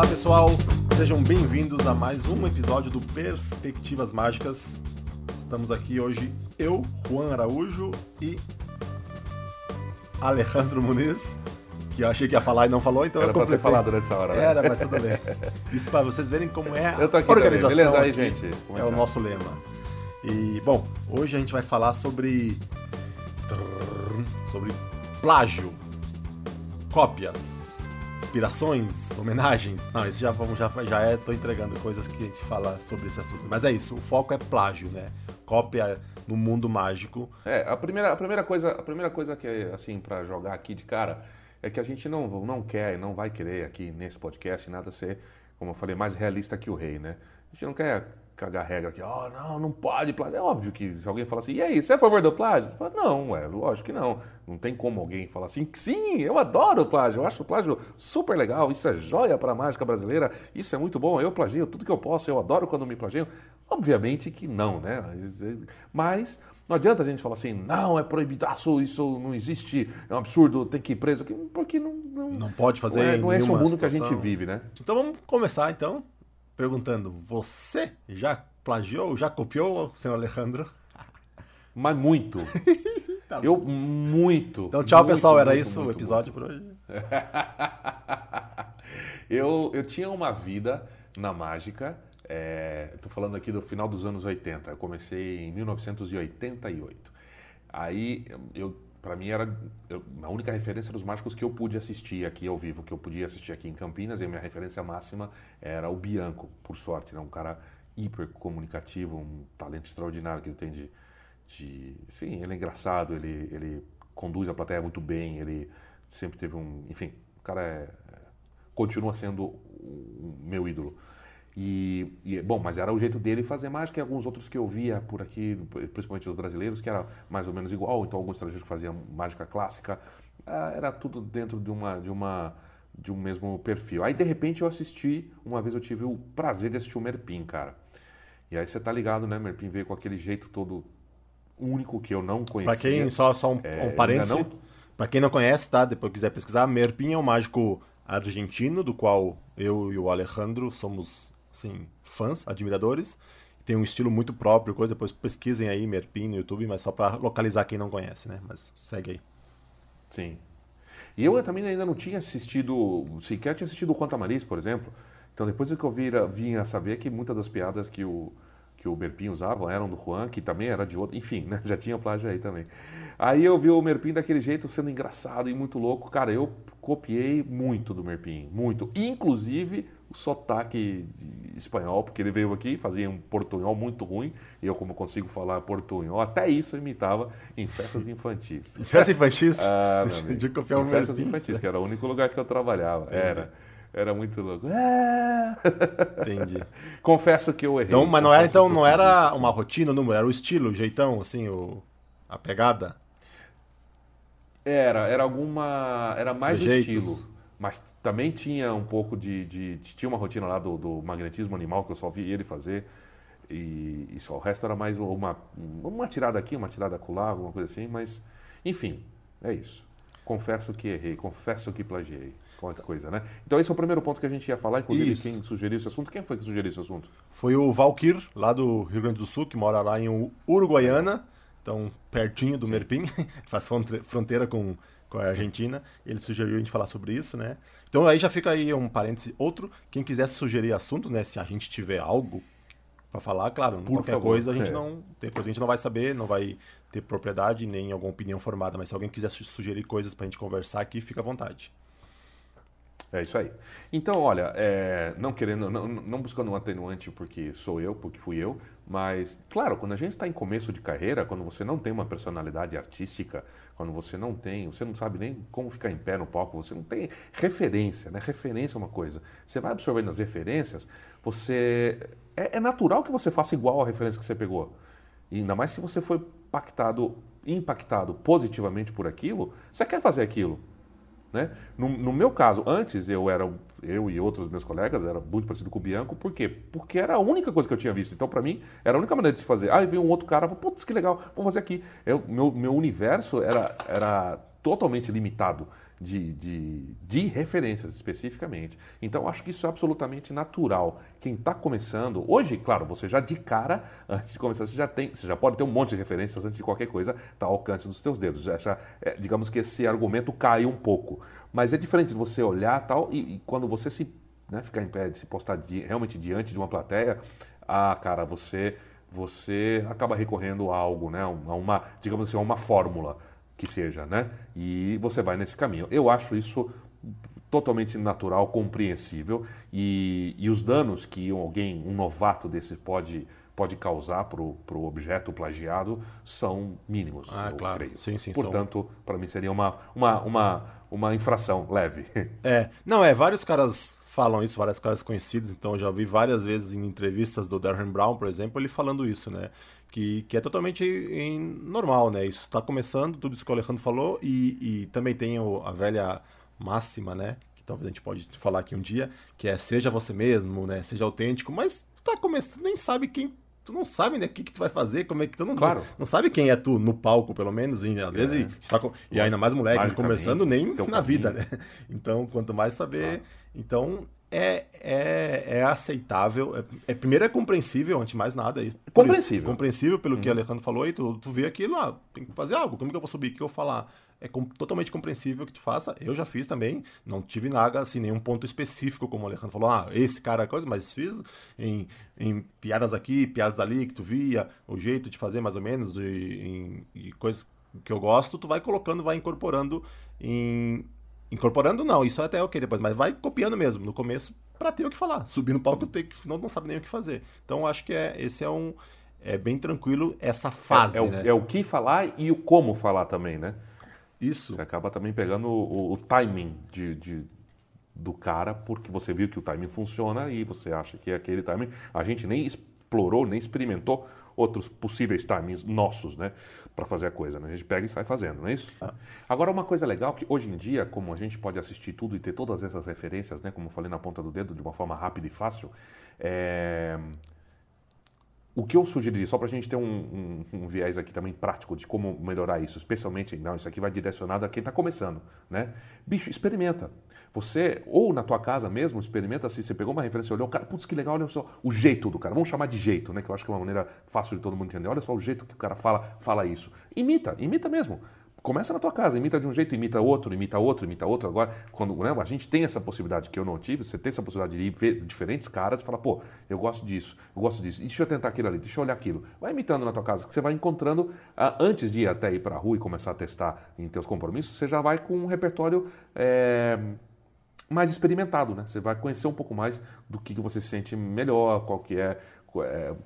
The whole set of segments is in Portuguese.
Olá pessoal, sejam bem-vindos a mais um episódio do Perspectivas Mágicas. Estamos aqui hoje eu, Juan Araújo e Alejandro Muniz, que eu achei que ia falar e não falou, então Era eu pra ter completei. falado nessa hora, né? Era, mas tudo bem. Isso para vocês verem como é a Eu tô aqui também, organização. beleza aí, gente? Como é É o tá? nosso lema. E, bom, hoje a gente vai falar sobre. sobre plágio, cópias, inspirações, homenagens. Não, isso já vamos, já, já é, tô entregando coisas que a gente fala sobre esse assunto. Mas é isso, o foco é plágio, né? Cópia no mundo mágico. É, a primeira, a primeira coisa, a primeira coisa que é assim para jogar aqui de cara é que a gente não não quer e não vai querer aqui nesse podcast nada ser, como eu falei, mais realista que o rei, né? A gente não quer cagar regra aqui, ó, não, não pode plágio. É óbvio que se alguém falar assim, e aí, você é a favor do plágio? Você fala, não, é lógico que não. Não tem como alguém falar assim, sim, eu adoro o plágio, eu acho o plágio super legal, isso é joia para a mágica brasileira, isso é muito bom, eu plagio tudo que eu posso, eu adoro quando me plagiam. Obviamente que não, né? Mas não adianta a gente falar assim, não, é proibidaço, isso não existe, é um absurdo, tem que ir preso, porque não, não, Não pode fazer não é, não é esse o mundo que a situação. gente vive, né? Então vamos começar então perguntando: você já plagiou, já copiou, senhor Alejandro? Mas muito. Tá eu muito. Então, tchau, muito, pessoal. Era muito, isso o muito, episódio por hoje. eu, eu tinha uma vida na mágica. Estou falando aqui do final dos anos 80. Eu comecei em 1988. Aí, eu, para mim, era eu- a única referência dos mágicos que eu pude assistir aqui ao vivo, que eu podia assistir aqui em Campinas. E a minha referência máxima era o Bianco, por sorte. Né? Um cara hiper comunicativo, um talento extraordinário que ele tem de, de sim, ele é engraçado, ele, ele conduz a plateia muito bem, ele sempre teve um, enfim, o cara é, continua sendo o meu ídolo. E, e, bom, mas era o jeito dele fazer mágica e alguns outros que eu via por aqui, principalmente os brasileiros, que era mais ou menos igual, então alguns estrangeiros que faziam mágica clássica, ah, era tudo dentro de uma de uma de um mesmo perfil. Aí de repente eu assisti, uma vez eu tive o prazer de assistir o Merpin, cara. E aí você tá ligado, né? Merpin veio com aquele jeito todo único que eu não conhecia. Pra quem, só, só um, É, um parêntese, não- pra quem não conhece, tá? Depois quiser pesquisar, Merpin é um mágico argentino, do qual eu e o Alejandro somos, assim, fãs, admiradores. Tem um estilo muito próprio, coisa, depois pesquisem aí Merpin no YouTube, mas só pra localizar quem não conhece, né? Mas segue aí. Sim. E eu também ainda não tinha assistido, sequer tinha assistido o Quanto Maris, por exemplo. Então depois que eu vira, vim a saber que muitas das piadas que o, que o Merpin usava eram do Juan, que também era de outro. Enfim, né? já tinha plágio aí também. Aí eu vi o Merpin daquele jeito, sendo engraçado e muito louco. Cara, eu copiei muito do Merpin, muito. Inclusive o sotaque de espanhol, porque ele veio aqui, fazia um portunhol muito ruim, e eu, como consigo falar portunhol, até isso eu imitava em festas infantis. Festa infantis? Ah, amigo. copiar em festas infantis, que era o único lugar que eu trabalhava. Era. Era muito louco. É. Entendi. Confesso que eu errei. Então, mas não era, então, não era uma rotina, o número, era o estilo, o jeitão, assim, o, a pegada. Era, era alguma. Era mais o estilo. Mas também tinha um pouco de, de- de- Tinha uma rotina lá do, do magnetismo animal que eu só vi ele fazer. E, e só o resto era mais uma, uma tirada aqui, uma tirada acolá, alguma coisa assim. Mas, enfim, é isso. Confesso que errei, confesso que plagiei. Qualquer coisa, né? Então esse é o primeiro ponto que a gente ia falar. Inclusive, Isso. quem sugeriu esse assunto? Quem foi que sugeriu esse assunto? Foi o Valkyr, lá do Rio Grande do Sul, que mora lá em Uruguaiana, então pertinho do Sim. Merpim, faz fronte- fronteira com, com a Argentina. Ele sugeriu a gente falar sobre isso, né? Então aí já fica aí um parêntese. Outro, quem quiser sugerir assunto, né? Se a gente tiver algo para falar, claro, Por qualquer favor, coisa a gente é. não depois a gente não vai saber, não vai ter propriedade nem alguma opinião formada, mas se alguém quiser su- sugerir coisas pra gente conversar aqui, fica à vontade. É isso aí. Então, olha, é, não querendo, não, não buscando um atenuante porque sou eu, porque fui eu, mas, claro, quando a gente está em começo de carreira, quando você não tem uma personalidade artística, quando você não tem, você não sabe nem como ficar em pé no palco, você não tem referência, né? Referência é uma coisa. Você vai absorvendo as referências, você. É, é natural que você faça igual a referência que você pegou. E ainda mais se você foi impactado, impactado positivamente por aquilo, você quer fazer aquilo. Né? No, no meu caso, antes eu era eu e outros meus colegas era muito parecido com o Bianco, por quê? Porque era a única coisa que eu tinha visto. Então, para mim, era a única maneira de se fazer. Ah, veio um outro cara, putz, que legal, vou fazer aqui. Eu, meu, meu universo era, era totalmente limitado. De, de, de referências especificamente. Então, acho que isso é absolutamente natural. Quem está começando, hoje, claro, você já de cara, antes de começar, você já tem, você já pode ter um monte de referências antes de qualquer coisa estar tá ao alcance dos teus dedos. É, digamos que esse argumento cai um pouco. Mas é diferente de você olhar tal, e, e quando você se né, ficar em pé, de se postar realmente diante de uma plateia, ah, cara, você você acaba recorrendo a algo, né, a uma, digamos assim, a uma fórmula que seja, né? E você vai nesse caminho. Eu acho isso totalmente natural, compreensível e, e os danos que alguém, um novato desse pode pode causar para o objeto plagiado são mínimos, ah, claro. creio. Sim, sim, Portanto, para mim seria uma, uma, uma, uma infração leve. É, não, é, vários caras falam isso, vários caras conhecidos, então já vi várias vezes em entrevistas do Darren Brown, por exemplo, ele falando isso, né? Que, que é totalmente em, normal, né? Isso está começando, tudo isso que o Alejandro falou, e, e também tem o, a velha máxima, né? Que talvez a gente pode falar aqui um dia, que é seja você mesmo, né? Seja autêntico, mas tá começando, nem sabe quem tu não sabe, né, o que, que tu vai fazer, como é que tu não, claro. não sabe quem é tu no palco, pelo menos, e às é. vezes, tá com, e ainda mais moleque, começando nem na caminho. vida, né? Então, quanto mais saber, claro. então é, é, é aceitável, é, é, primeiro é compreensível, antes de mais nada. Compreensível. Isso, compreensível pelo que o uhum. Alejandro falou, e tu, tu vê aquilo, ah, tem que fazer algo, como que eu vou subir, o que eu vou falar? é com, totalmente compreensível que tu faça. Eu já fiz também, não tive nada, assim, nenhum ponto específico, como o Alejandro falou, ah, esse cara é coisa, mas fiz em, em piadas aqui, piadas ali, que tu via, o jeito de fazer mais ou menos, de, em, de coisas que eu gosto, tu vai colocando, vai incorporando em. Incorporando não, isso é até ok depois, mas vai copiando mesmo, no começo, para ter o que falar. Subir no palco, ter que, não, não sabe nem o que fazer. Então, acho que é, esse é um. É bem tranquilo essa fase. É, é, né? o, é o que falar e o como falar também, né? Isso. Você acaba também pegando o, o timing de, de, do cara, porque você viu que o timing funciona e você acha que é aquele timing. A gente nem explorou, nem experimentou outros possíveis timings nossos, né, para fazer a coisa. Né? A gente pega e sai fazendo, não é isso? Ah. Agora, uma coisa legal que hoje em dia, como a gente pode assistir tudo e ter todas essas referências, né, como eu falei na ponta do dedo, de uma forma rápida e fácil, é o que eu sugeriria, só para a gente ter um, um, um, viés aqui também prático de como melhorar isso, especialmente, não, isso aqui vai direcionado a quem está começando, né? Bicho, experimenta. Você, ou na tua casa mesmo, experimenta se você pegou uma referência, olhou, cara, putz, que legal, olha só o jeito do cara. Vamos chamar de jeito, né? Que eu acho que é uma maneira fácil de todo mundo entender. Olha só o jeito que o cara fala, fala isso. Imita, imita mesmo. Começa na tua casa, imita de um jeito, imita outro, imita outro, imita outro. Agora, quando né, a gente tem essa possibilidade que eu não tive, você tem essa possibilidade de ver diferentes caras e falar, pô, eu gosto disso, eu gosto disso, deixa eu tentar aquilo ali, deixa eu olhar aquilo. Vai imitando na tua casa, que você vai encontrando, ah, antes de ir até ir para a rua e começar a testar em teus compromissos, você já vai com um repertório é, mais experimentado, né? Você vai conhecer um pouco mais do que, que você se sente melhor, qual que é,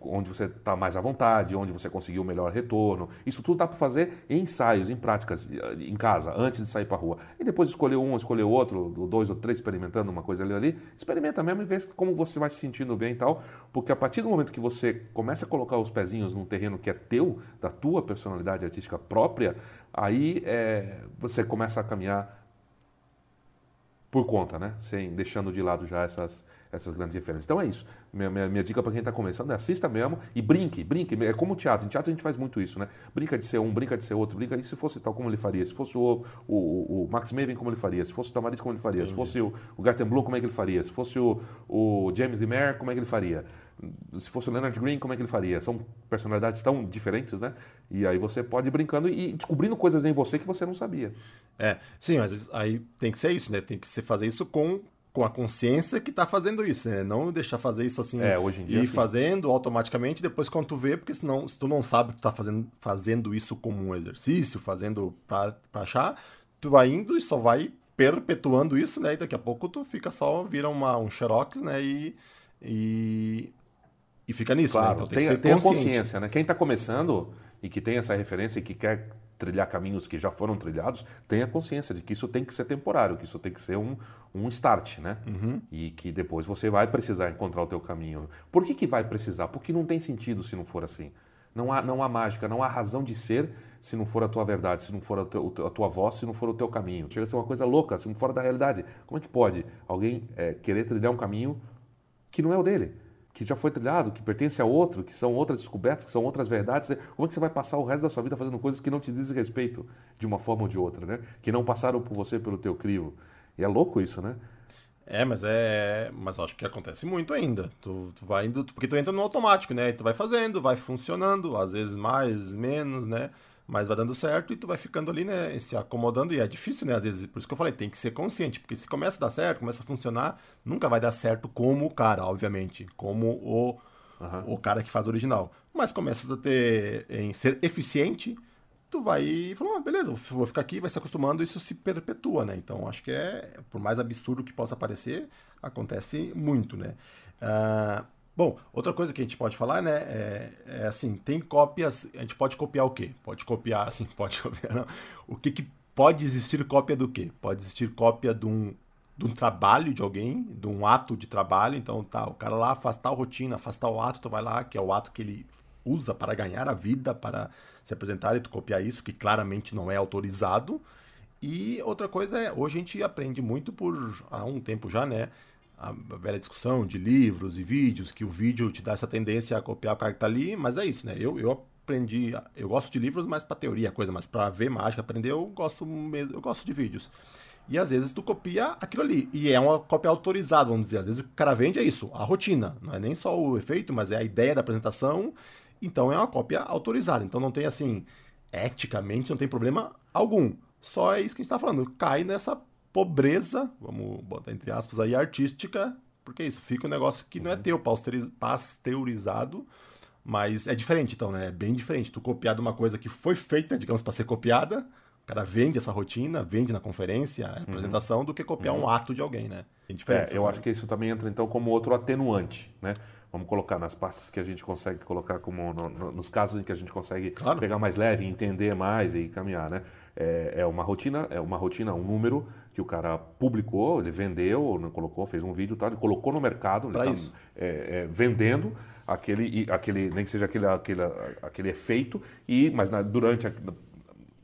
onde você está mais à vontade, onde você conseguiu o melhor retorno. Isso tudo dá para fazer em ensaios, em práticas, em casa, antes de sair para a rua. E depois escolher um, escolher outro, dois ou três experimentando uma coisa ali ali, experimenta mesmo e vê como você vai se sentindo bem e tal. Porque a partir do momento que você começa a colocar os pezinhos num terreno que é teu, da tua personalidade artística própria, aí é, você começa a caminhar por conta, né? Sem deixando de lado já essas essas grandes referências. Então é isso. Minha, minha, minha dica para quem está começando é assista mesmo e brinque, brinque. É como teatro. Em teatro a gente faz muito isso, né? Brinca de ser um, brinca de ser outro, brinca. E se fosse tal, como ele faria? Se fosse o, o, o Max Maven, como ele faria? Se fosse o Tamariz, como ele faria? Entendi. Se fosse o, o Garten Blue, como é que ele faria? Se fosse o, o James Demare, como é que ele faria? Se fosse o Leonard Green, como é que ele faria? São personalidades tão diferentes, né? E aí você pode ir brincando e descobrindo coisas em você que você não sabia. É, sim, mas aí tem que ser isso, né? Tem que ser fazer isso com com a consciência que está fazendo isso, né? Não deixar fazer isso assim é, hoje em dia, e fazendo automaticamente, depois quando tu vê, porque senão, se tu não sabe que tu tá fazendo, fazendo isso como um exercício, fazendo para achar, tu vai indo e só vai perpetuando isso, né? E daqui a pouco tu fica só, vira uma, um xerox, né? E, e, e fica nisso, né? claro, né? Então tem, tem que ser tem consciência, né? Quem está começando e que tem essa referência e que quer trilhar caminhos que já foram trilhados, tenha consciência de que isso tem que ser temporário, que isso tem que ser um, um start, né? Uhum. E que depois você vai precisar encontrar o teu caminho. Por que, que vai precisar? Porque não tem sentido se não for assim. Não há, não há mágica, não há razão de ser se não for a tua verdade, se não for a, teu, a tua voz, se não for o teu caminho. Chega a ser uma coisa louca, se não for da realidade. Como é que pode alguém é, querer trilhar um caminho que não é o dele? Que já foi trilhado, que pertence a outro, que são outras descobertas, que são outras verdades. Né? Como é que você vai passar o resto da sua vida fazendo coisas que não te dizem respeito de uma forma ou de outra, né? Que não passaram por você pelo teu crivo. E é louco isso, né? É, mas é. Mas acho que acontece muito ainda. Tu, tu vai indo. Porque tu entra no automático, né? E tu vai fazendo, vai funcionando, às vezes mais, menos, né? Mas vai dando certo e tu vai ficando ali, né, se acomodando e é difícil, né, às vezes, por isso que eu falei, tem que ser consciente, porque se começa a dar certo, começa a funcionar, nunca vai dar certo como o cara, obviamente, como o, uhum. o cara que faz o original, mas começa a ter, em ser eficiente, tu vai falando, ah, beleza, vou ficar aqui, vai se acostumando, isso se perpetua, né, então acho que é, por mais absurdo que possa parecer, acontece muito, né. Uh, Bom, outra coisa que a gente pode falar, né, é, é, assim, tem cópias, a gente pode copiar o quê? Pode copiar, assim, pode copiar, não. O que, que pode existir cópia do quê? Pode existir cópia de um, de um trabalho de alguém, de um ato de trabalho, então tá, o cara lá faz tal rotina, faz tal ato, tu vai lá, que é o ato que ele usa para ganhar a vida, para se apresentar e tu copiar isso, que claramente não é autorizado. E outra coisa é, hoje a gente aprende muito por, há um tempo já, né, a velha discussão de livros e vídeos, que o vídeo te dá essa tendência a copiar o cara que tá ali, mas é isso, né? Eu, eu aprendi, eu gosto de livros, mas para teoria, coisa, mas para ver mágica, aprender, eu gosto mesmo, eu gosto de vídeos. E às vezes tu copia aquilo ali, e é uma cópia autorizada, vamos dizer. Às vezes o cara vende é isso, a rotina, não é nem só o efeito, mas é a ideia da apresentação, então é uma cópia autorizada. Então não tem assim, eticamente não tem problema algum. Só é isso que a gente está falando, cai nessa pobreza, vamos botar entre aspas aí, artística, porque é isso, fica um negócio que não é uhum. teu, pasteurizado, mas é diferente então, né? É bem diferente. Tu copiar de uma coisa que foi feita, digamos, para ser copiada, o cara vende essa rotina, vende na conferência, a uhum. apresentação, uhum. do que copiar uhum. um ato de alguém, né? Tem diferença. É, eu né? acho que isso também entra então como outro atenuante, né? Vamos colocar nas partes que a gente consegue colocar como no, no, nos casos em que a gente consegue claro. pegar mais leve, entender mais e caminhar, né? É, é, uma rotina, é uma rotina, um número que o cara publicou, ele vendeu, não colocou, fez um vídeo, tal, ele colocou no mercado, ele está é, é, vendendo aquele, aquele, nem que seja aquele, aquele, aquele efeito e, mas na, durante a,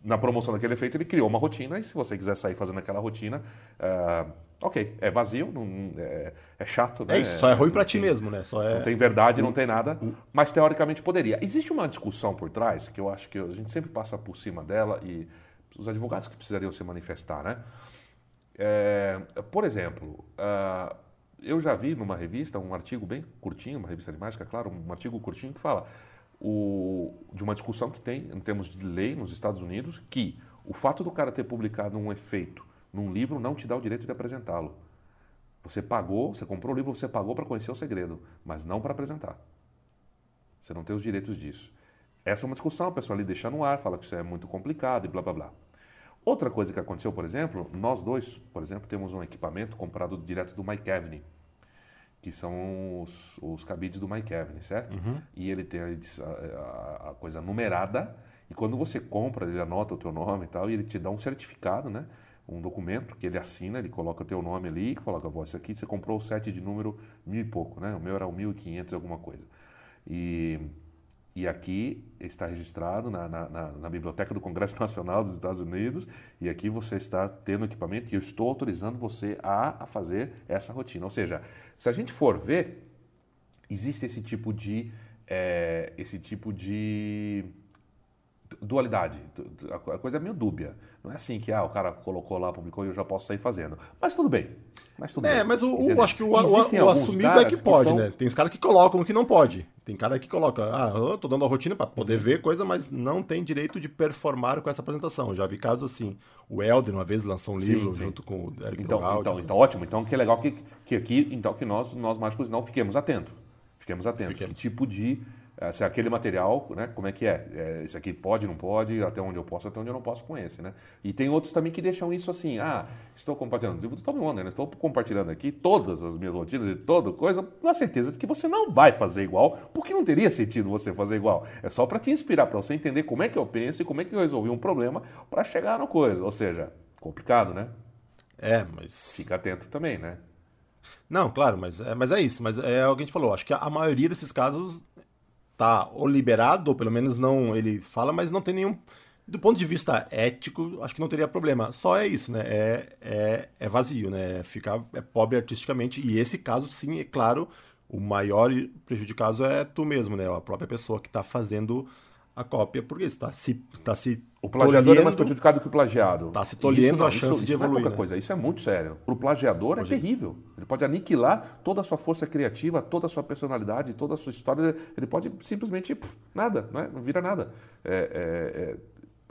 na promoção daquele efeito, ele criou uma rotina, e se você quiser sair fazendo aquela rotina, uh, ok, é vazio, não, é, é, chato. Né? É isso, só é ruim para ti mesmo, né? Só é... Não tem verdade, não tem nada, mas teoricamente poderia. Existe uma discussão por trás, que eu acho que a gente sempre passa por cima dela, e os advogados que precisariam se manifestar, né? É, por exemplo, uh, eu já vi numa revista um artigo bem curtinho, uma revista de mágica, claro, um artigo curtinho que fala o, de uma discussão que tem em termos de lei nos Estados Unidos que o fato do cara ter publicado um efeito num livro não te dá o direito de apresentá-lo. Você pagou, você comprou o livro, você pagou para conhecer o segredo, mas não para apresentar. Você não tem os direitos disso. Essa é uma discussão, o pessoal ali deixa no ar, fala que isso é muito complicado e blá blá blá. Outra coisa que aconteceu, por exemplo, nós dois, por exemplo, temos um equipamento comprado direto do Mike Evany que são os, os cabides do Mike Evans, certo? Uhum. E ele tem a, a, a, coisa numerada, e quando você compra, ele anota o teu nome e tal, e ele te dá um certificado, né? Um documento que ele assina, ele coloca o teu nome ali, e coloca, esse aqui você comprou o set de número mil e pouco, né? O meu era o mil e quinhentos alguma coisa. E e aqui está registrado na, na, na, na, Biblioteca do Congresso Nacional dos Estados Unidos, e aqui você está tendo equipamento e eu estou autorizando você a, a fazer essa rotina. Ou seja, se a gente for ver, existe esse tipo de, é, esse tipo de dualidade. A coisa é meio dúbia. Não é assim que ah, o cara colocou lá, publicou e eu já posso sair fazendo. Mas tudo bem. Mas tudo é, bem. mas o, o acho que o, o, o assumido é que pode, que são... né? Tem os caras que colocam que não pode. Tem cara que coloca, ah, eu tô dando a rotina para poder ver coisa, mas não tem direito de performar com essa apresentação. Já vi casos assim. O Helder uma vez lançou um livro sim, junto com o Eric então, então, então, ótimo. Então, que legal que, que aqui, então, que nós, nós mágicos não fiquemos atentos. Fiquemos atentos. Fiquemos. Que tipo de é, se aquele material, né, como é que é? é? Esse aqui pode, não pode, até onde eu posso, até onde eu não posso com esse, né? E tem outros também que deixam isso assim, ah, estou compartilhando, tipo, Tommy Wonder, né? estou compartilhando aqui todas as minhas rotinas e toda coisa, na certeza de que você não vai fazer igual, porque não teria sentido você fazer igual. É só para te inspirar, para você entender como é que eu penso e como é que eu resolvi um problema para chegar na coisa. Ou seja, complicado, né? É, mas... Fica atento também, né? Não, claro, mas é, mas é isso. Mas é o que a gente falou. Acho que a maioria desses casos tá ou liberado, ou pelo menos não ele fala, mas não tem nenhum. Do ponto de vista ético, acho que não teria problema. Só é isso, né? É, é, é vazio, né? Ficar é pobre artisticamente. E esse caso, sim, é claro, o maior prejudicado é tu mesmo, né? A própria pessoa que está fazendo a cópia, porque está se, tá se O plagiador é mais prejudicado que o plagiado. Está se tolhendo a chance isso, de isso evoluir. Não é pouca né? coisa, isso é muito sério. Para o plagiador é terrível. Ele pode aniquilar toda a sua força criativa, toda a sua personalidade, toda a sua história. Ele pode simplesmente nada, não, é? não vira nada. É, é, é,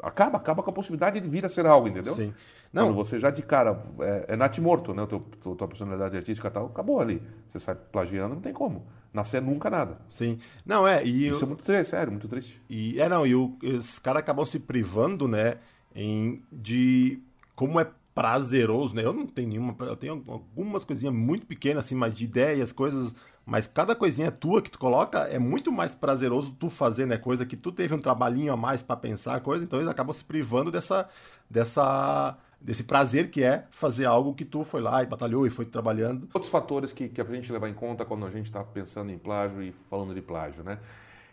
acaba, acaba com a possibilidade de vir a ser algo, entendeu? Sim. Não. Quando você já de cara é, é natimorto, né? Teu, tua, tua personalidade artística e tal, acabou ali. Você sai plagiando, não tem como. Nascer nunca nada. sim. Não, é, e, Isso é muito triste, sério, muito triste. e é não, e o- os caras acabam se privando, né, em, de como é prazeroso, né? Eu não tenho nenhuma, eu tenho algumas coisinhas muito pequenas assim, mas de ideias, coisas, mas cada coisinha tua que tu coloca é muito mais prazeroso tu fazer, né, coisa que tu teve um trabalhinho a mais para pensar, coisa, então eles acabam se privando dessa dessa desse prazer que é fazer algo que tu foi lá e batalhou e foi trabalhando. Outros fatores que, que a gente levar em conta quando a gente está pensando em plágio e falando de plágio, né?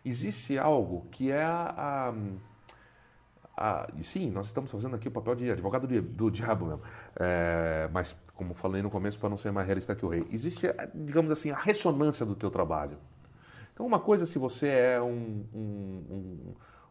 Existe algo que é a, a- a- sim, nós estamos fazendo aqui o papel de advogado de- do diabo mesmo. É, mas, como falei no começo, para não ser mais realista que o rei, existe, digamos assim, a ressonância do teu trabalho. Então, uma coisa se você é um, um,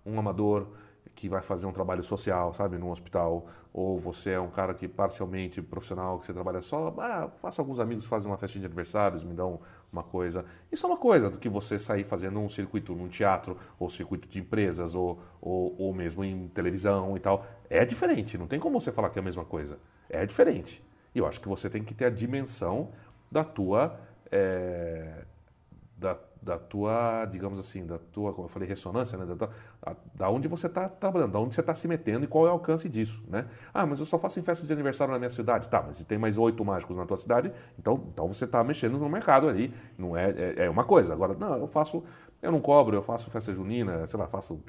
um, um amador que vai fazer um trabalho social, sabe, num hospital, ou você é um cara que parcialmente profissional, que você trabalha só, ah, faço alguns amigos fazem uma festinha de aniversários, me dão uma coisa. Isso é uma coisa do que você sair fazendo um circuito num teatro, ou circuito de empresas, ou, ou, ou mesmo em televisão e tal. É diferente, não tem como você falar que é a mesma coisa. É diferente. E eu acho que você tem que ter a dimensão da tua. eh, da, da tua, digamos assim, da tua, como eu falei, ressonância, né? Da, tua- a- da onde você está trabalhando, da onde você está se metendo e qual é o alcance disso, né? Ah, mas eu só faço em festa de aniversário na minha cidade. Tá, mas se tem mais oito mágicos na tua cidade, então, então você está mexendo no mercado ali. Não é, é, é uma coisa. Agora, não, eu faço, eu não cobro, eu faço festa junina, sei lá, faço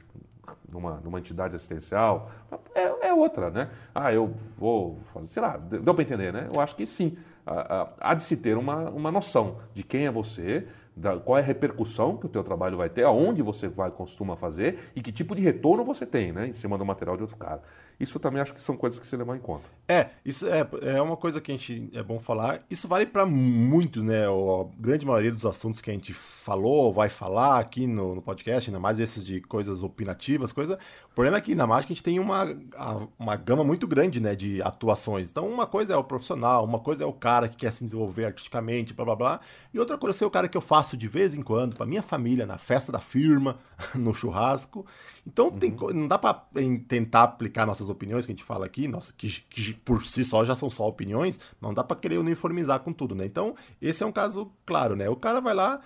numa, numa entidade assistencial, é, é outra, né? Ah, eu vou fazer, sei lá, deu para entender, né? Eu acho que sim. Há- há de se ter uma, uma noção de quem é você, da, qual é a repercussão que o teu trabalho vai ter, aonde você vai costuma fazer e que tipo de retorno você tem, né? Em cima do material de outro cara. Isso também acho que são coisas que se levar em conta. É, isso é, é uma coisa que a gente é bom falar. Isso vale para muitos, né? O- A grande maioria dos assuntos que a gente falou, vai falar aqui no, no podcast, ainda mais esses de coisas opinativas, coisa. O problema é que na mágica a gente tem uma, uma gama muito grande, né, de atuações. Então, uma coisa é o profissional, uma coisa é o cara que quer se desenvolver artisticamente, blá blá blá, e outra coisa é o cara que eu faço de vez em quando para minha família, na festa da firma, no churrasco. Então, tem co- não dá para tentar aplicar nossas opiniões que a gente fala aqui, nossa, que, que por si só já são só opiniões, não dá para querer uniformizar com tudo, né? Então, esse é um caso claro, né? O cara vai lá,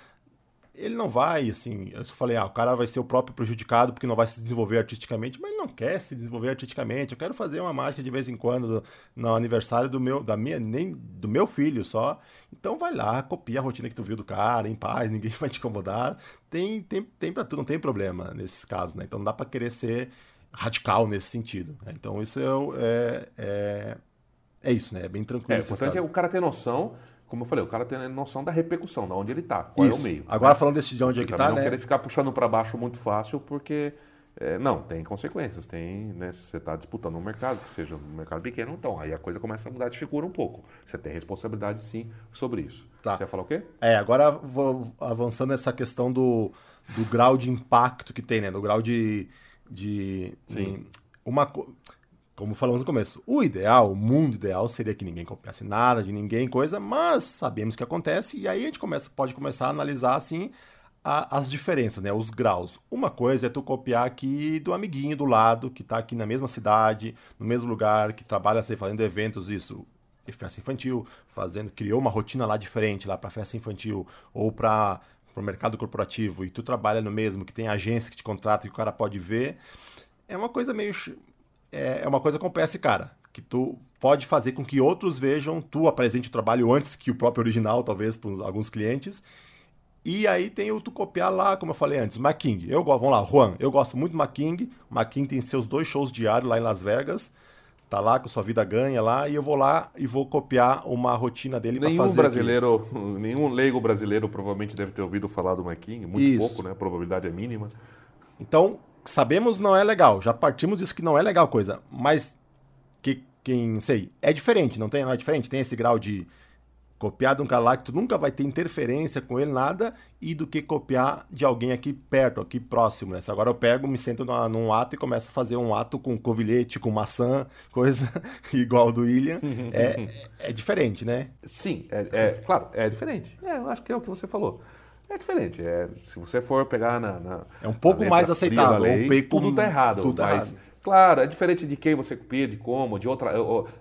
ele não vai, assim, eu falei, ah, o cara vai ser o próprio prejudicado porque não vai se desenvolver artisticamente, mas ele não quer se desenvolver artisticamente. Eu quero fazer uma mágica de vez em quando no aniversário do meu, da minha, nem do meu filho só. Então vai lá, copia a rotina que tu viu do cara, em paz, ninguém vai te incomodar. Tem, tem, tem para tudo, não tem problema nesses casos, né? Então não dá para querer ser radical nesse sentido. né? Então isso é, o- é, é, é isso, né? É bem É, tranquilo. o esses importante é o cara ter noção, como eu falei, o cara ter noção da repercussão, de onde ele está, qual é Isso. o meio. Agora né? falando desse de onde é que também tá, não né? querer ficar puxando para baixo muito fácil, porque é, não, tem consequências, tem, né, se você está disputando um mercado, que seja um mercado pequeno, então aí a coisa começa a mudar de figura um pouco. Você tem responsabilidade sim sobre isso. Tá. Você ia falar o quê? É, agora vou avançando nessa questão do, do grau de impacto que tem, né? Do grau de. de Sim. Uma, co- como falamos no começo, o ideal, o mundo ideal seria que ninguém copiasse nada de ninguém, coisa, mas sabemos que acontece e aí a gente começa, pode começar a analisar assim a- as diferenças, né? Os graus. Uma coisa é tu copiar aqui do amiguinho do lado, que tá aqui na mesma cidade, no mesmo lugar, que trabalha assim, fazendo eventos, isso, e festa infantil, fazendo, criou uma rotina lá diferente, lá para festa infantil, ou para o mercado corporativo, e tu trabalha no mesmo, que tem agência que te contrata e o cara pode ver, é uma coisa meio. É é uma coisa como esse cara, que tu pode fazer com que outros vejam, tu apresente o trabalho antes que o próprio original, talvez, para alguns clientes. E aí tem o tu copiar lá, como eu falei antes, o Making. Eu gosto, vamos lá, Juan, eu gosto muito do Making. O Making tem seus dois shows diários lá em Las Vegas. Tá lá com sua vida ganha lá, e eu vou lá e vou copiar uma rotina dele para Nenhum fazer. aqui. brasileiro, nenhum leigo brasileiro provavelmente deve ter ouvido falar do Maquin, muito Isso. pouco, né? A probabilidade é mínima. Então, sabemos não é legal. Já partimos disso que não é legal coisa. Mas que quem sei, é diferente, não tem, não é diferente, tem esse grau de copiar de um tu nunca vai ter interferência com ele, nada, e do que copiar de alguém aqui perto, aqui próximo, né? Se agora eu pego, me sento numa, num ato e começo a fazer um ato com covilhete, com maçã, coisa igual do William, é, é diferente, né? Sim, é, é, claro, é diferente. É, eu acho que é o que você falou. É diferente. É, se você for pegar na. na é um pouco mais aceitável. Lei, tudo está errado. Tudo mas, errado Claro, é diferente de quem você copia, de como, de outra,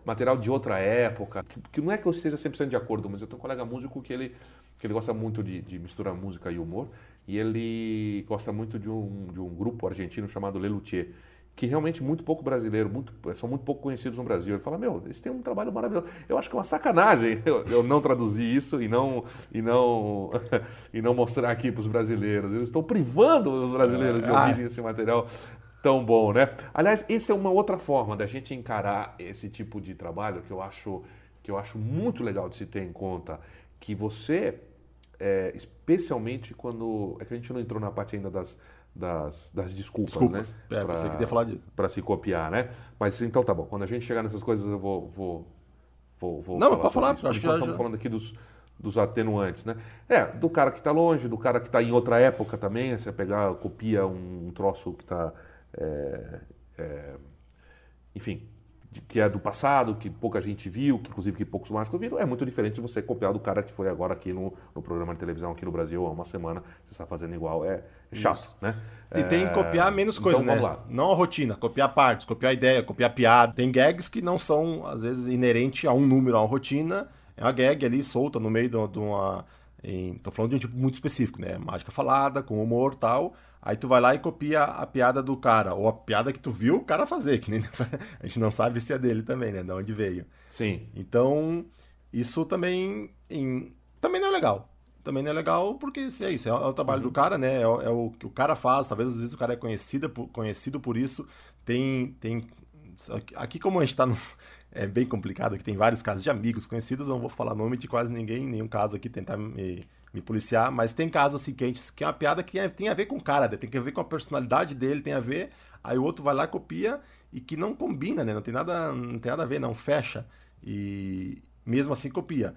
material de outra época. Que, que não é que eu esteja 100% de acordo, mas eu tenho um colega músico que ele, que ele gosta muito de, de misturar música e humor. E ele gosta muito de um, de um grupo argentino chamado Lelutier, que realmente muito pouco brasileiro, muito, são muito pouco conhecidos no Brasil. Ele fala, meu, eles têm um trabalho maravilhoso. Eu acho que é uma sacanagem eu, eu não traduzir isso e não, e não, e não mostrar aqui para os brasileiros. Eles estão privando os brasileiros de ah. ouvirem esse material tão bom, né? Aliás, essa é uma outra forma da gente encarar esse tipo de trabalho que eu acho, que eu acho muito legal de se ter em conta. Que você, é, especialmente quando. É que a gente não entrou na parte ainda das, das, das desculpas, desculpas, né? É, pra, falar disso. Para se copiar, né? Mas então tá bom. Quando a gente chegar nessas coisas, eu vou. vou, vou, vou não, pode falar. Acho que já, estamos já... falando aqui dos dos atenuantes, né? É, do cara que está longe, do cara que está em outra época também, você pegar, copia um troço que está é, é, enfim, que é do passado, que pouca gente viu, que inclusive que poucos mágicos viram, é muito diferente de você copiar do cara que foi agora aqui no, no programa de televisão aqui no Brasil há uma semana, você está fazendo igual, é, é chato, Isso. né? E tem que copiar menos coisas, então, né? Lá. Não a rotina, copiar partes, copiar ideia, copiar piada. Tem gags que não são, às vezes, inerente a um número, a uma rotina, é uma gag ali solta no meio de uma... Estou falando de um tipo muito específico, né? Mágica falada, com humor tal Aí tu vai lá e copia a piada do cara, ou a piada que tu viu o cara fazer, que nem a gente não sabe se é dele também, né? De onde veio. Sim. Então, isso também, em... também não é legal. Também não é legal porque é isso, é o, trabalho uhum. do cara, né? É, é, o que o cara faz, talvez às vezes o cara é conhecido por, conhecido por isso. Tem, tem. Aqui, como a gente tá no. É bem complicado, que tem vários casos de amigos conhecidos, não vou falar nome de quase ninguém, nenhum caso aqui tentar me me policiar, mas tem casos assim que, a gente, que é uma piada que tem a ver com o cara, né? tem a ver com a personalidade dele, tem a ver, aí o outro vai lá copia e que não combina, né? Não tem nada, não tem nada a ver, não fecha. E mesmo assim copia.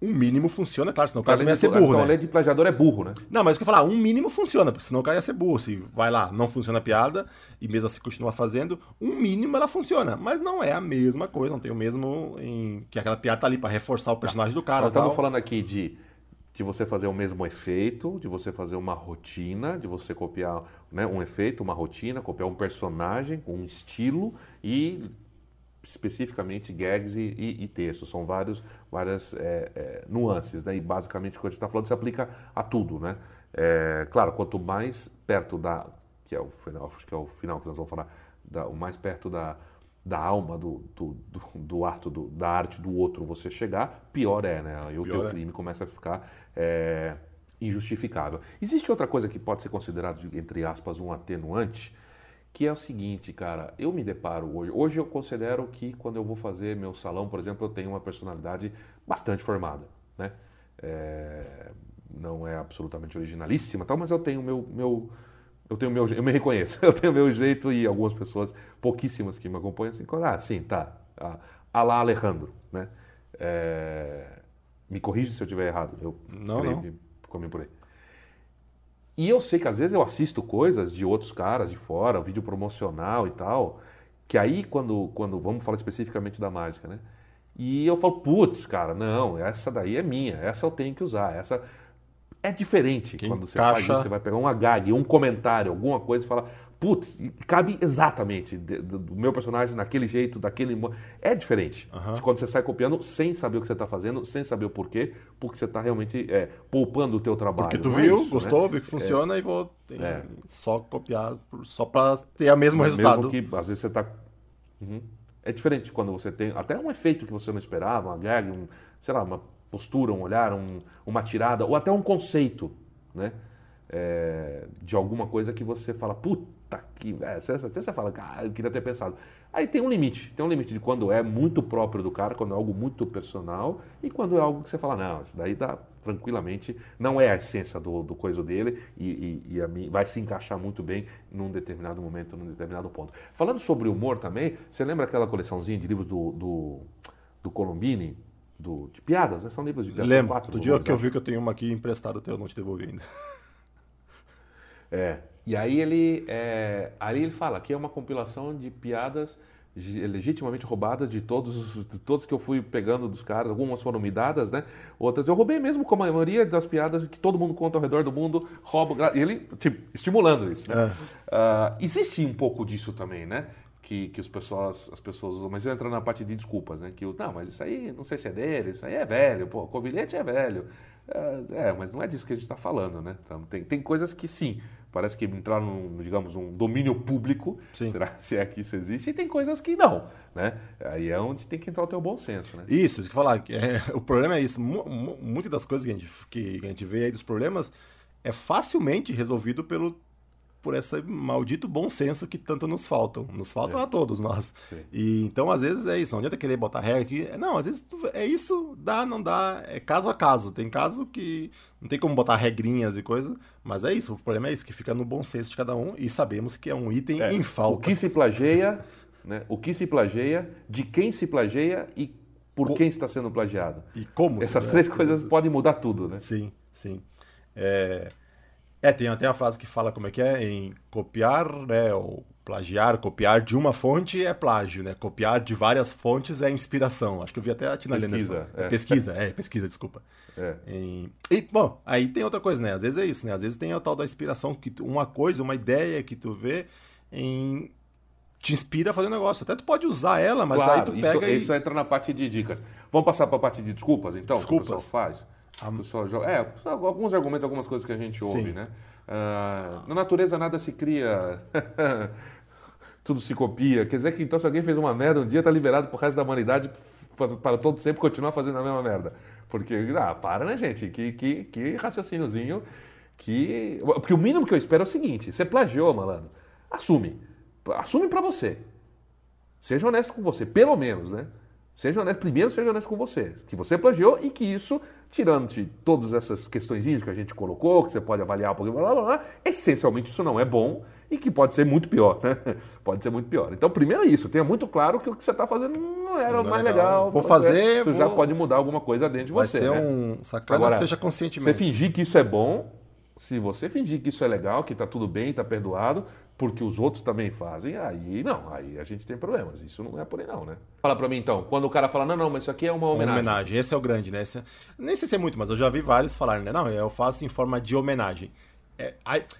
Um mínimo funciona, claro, senão o cara não ia ser burro, então, né? a lei de plagiador é burro, né? Não, mas o que eu falar, um mínimo funciona, porque senão o cara ia ser burro. Se vai lá, não funciona a piada, e mesmo assim continua fazendo, um mínimo ela funciona. Mas não é a mesma coisa, não tem o mesmo em que aquela piada tá ali para reforçar o personagem do cara. Nós estamos falando aqui de de você fazer o mesmo efeito, de você fazer uma rotina, de você copiar né, um efeito, uma rotina, copiar um personagem um estilo e especificamente gags e, e, e textos. São vários, várias é, é, nuances. Né? E basicamente o que a gente está falando se aplica a tudo. Né? É, claro, quanto mais perto da. que é o final, acho que é o final que nós vamos falar, da, o mais perto da, da alma do, do, do, do ato, do, da arte do outro você chegar, pior é, né? Aí o pior teu é. crime começa a ficar é, injustificável. Existe outra coisa que pode ser considerado, entre aspas, um atenuante, que é o seguinte, cara, eu me deparo hoje. Hoje eu considero que quando eu vou fazer meu salão, por exemplo, eu tenho uma personalidade bastante formada, né? É, não é absolutamente originalíssima, tal, mas eu tenho meu, meu eu tenho meu, eu me reconheço, eu tenho meu jeito e algumas pessoas, pouquíssimas que me acompanham, assim, ah, sim, tá, ah, lá Alejandro, né? É, me corrija se eu estiver errado, eu não, creio não. que comi por aí. E eu sei que às vezes eu assisto coisas de outros caras de fora, vídeo promocional e tal, que aí quando, quando vamos falar especificamente da mágica, né? E eu falo, putz, cara, não, essa daí é minha, essa eu tenho que usar, essa é diferente Quem quando você faz isso. Você vai pegar uma gag, um comentário, alguma coisa e fala, putz, cabe exatamente do meu personagem naquele jeito, daquele. É diferente uhum. de quando você sai copiando sem saber o que você está fazendo, sem saber o porquê, porque você está realmente é, poupando o teu trabalho. Porque tu Não é viu, é isso, gostou, né? viu que funciona é. e vou é. só copiar só para ter o mesmo Mas resultado. Mesmo que às vezes você está. Uhum. É diferente quando você tem até um efeito que você não esperava, uma gag, um, sei lá, uma postura, um olhar, um, uma tirada, ou até um conceito, né? É, de alguma coisa que você fala, puta que. É, até você fala, cara, eu queria ter pensado. Aí tem um limite, tem um limite de quando é muito próprio do cara, quando é algo muito personal, e quando é algo que você fala, não, isso daí dá tranquilamente, não é a essência do, do coisa dele, e, e, e mim, vai se encaixar muito bem num determinado momento, num determinado ponto. Falando sobre humor também, você lembra aquela coleçãozinha de livros do, do, do Colombini? Do, de piadas, né? São livros de piadas. Lembro. Quatro do dia que eu vi que eu tenho uma aqui emprestada, eu não te devolvi ainda. É. E aí ele, é, aí ele fala que é uma compilação de piadas legitimamente roubadas de todos, de todos que eu fui pegando dos caras. Algumas foram me dadas, né? Outras eu roubei mesmo, como a maioria das piadas que todo mundo conta ao redor do mundo, roubo. Ele, tipo, estimulando isso. Né? É. Uh, existe um pouco disso também, né? Que, que as, pessoas, as pessoas usam, mas entra na parte de desculpas, né? Que não, mas isso aí não sei se é dele, isso aí é velho, pô, covilhete é velho. É, é, mas não é disso que a gente está falando, né? Então, tem, tem coisas que sim, parece que entraram num, digamos, um domínio público, sim. será se é que isso existe, e tem coisas que não, né? Aí é onde tem que entrar o teu bom senso, né? Isso, isso que falar, é, o problema é isso, muitas das coisas que a, gente, que a gente vê aí dos problemas é facilmente resolvido pelo por esse maldito bom senso que tanto nos faltam. Nos faltam é. a todos nós. Sim. E então, às vezes, é isso. Não adianta querer botar regra aqui. Não, às vezes é isso, dá, não dá. É caso a caso. Tem caso que não tem como botar regrinhas e coisa, mas é isso. O problema é isso, que fica no bom senso de cada um e sabemos que é um item é. em falta. O que se plageia, né? O que se plageia, de quem se plageia e por quem está sendo plagiado. E como? Essas três coisas podem mudar tudo, né? Sim, sim. É... É, tem até uma frase que fala como é que é, em copiar, né, ou plagiar, copiar de uma fonte é plágio, né? Copiar de várias fontes é inspiração. Acho que eu vi até a Tina Pesquisa. É. Pesquisa, é, pesquisa, desculpa. É. E, e, bom, aí tem outra coisa, né? Às vezes é isso, né? Às vezes tem a tal da inspiração, que tu, uma coisa, uma ideia que tu vê em te inspira a fazer um negócio. Até tu pode usar ela, mas claro, daí tu pega isso, e... isso entra na parte de dicas. Vamos passar para a parte de desculpas, então? Desculpas. Que o pessoal faz? A... pessoal É, alguns argumentos, algumas coisas que a gente ouve, Sim. né? Uh, na natureza nada se cria, tudo se copia. Quer dizer que então se alguém fez uma merda um dia, está liberado pro resto da humanidade para, para todo sempre continuar fazendo a mesma merda. Porque, ah, para, né, gente? Que, que, que raciocíniozinho que... Porque o mínimo que eu espero é o seguinte, você plagiou, malandro, assume. Assume para você. Seja honesto com você, pelo menos, né? Seja honesto, primeiro seja honesto com você, que você plagiou e que isso, tirando-te todas essas questões que a gente colocou, que você pode avaliar pouquinho, blá, blá, blá, essencialmente isso não é bom e que pode ser muito pior, né? Pode ser muito pior. Então, primeiro é isso, tenha muito claro que o que você está fazendo não era o mais legal. legal. Vou fazer. Isso vou... já pode mudar alguma coisa dentro de Vai você. Ser né? um sacana, Agora, seja conscientemente. Você fingir que isso é bom, se você fingir que isso é legal, que está tudo bem, está perdoado, porque os outros também fazem, aí não, aí a gente tem problemas. Isso não é por aí não, né? Fala para mim então, quando o cara fala, não, não, mas isso aqui é uma homenagem. Uma homenagem, esse é o grande, né? Esse, é, nem sei se é muito, mas eu já vi vários falarem, né? Não, eu faço em forma de homenagem. É,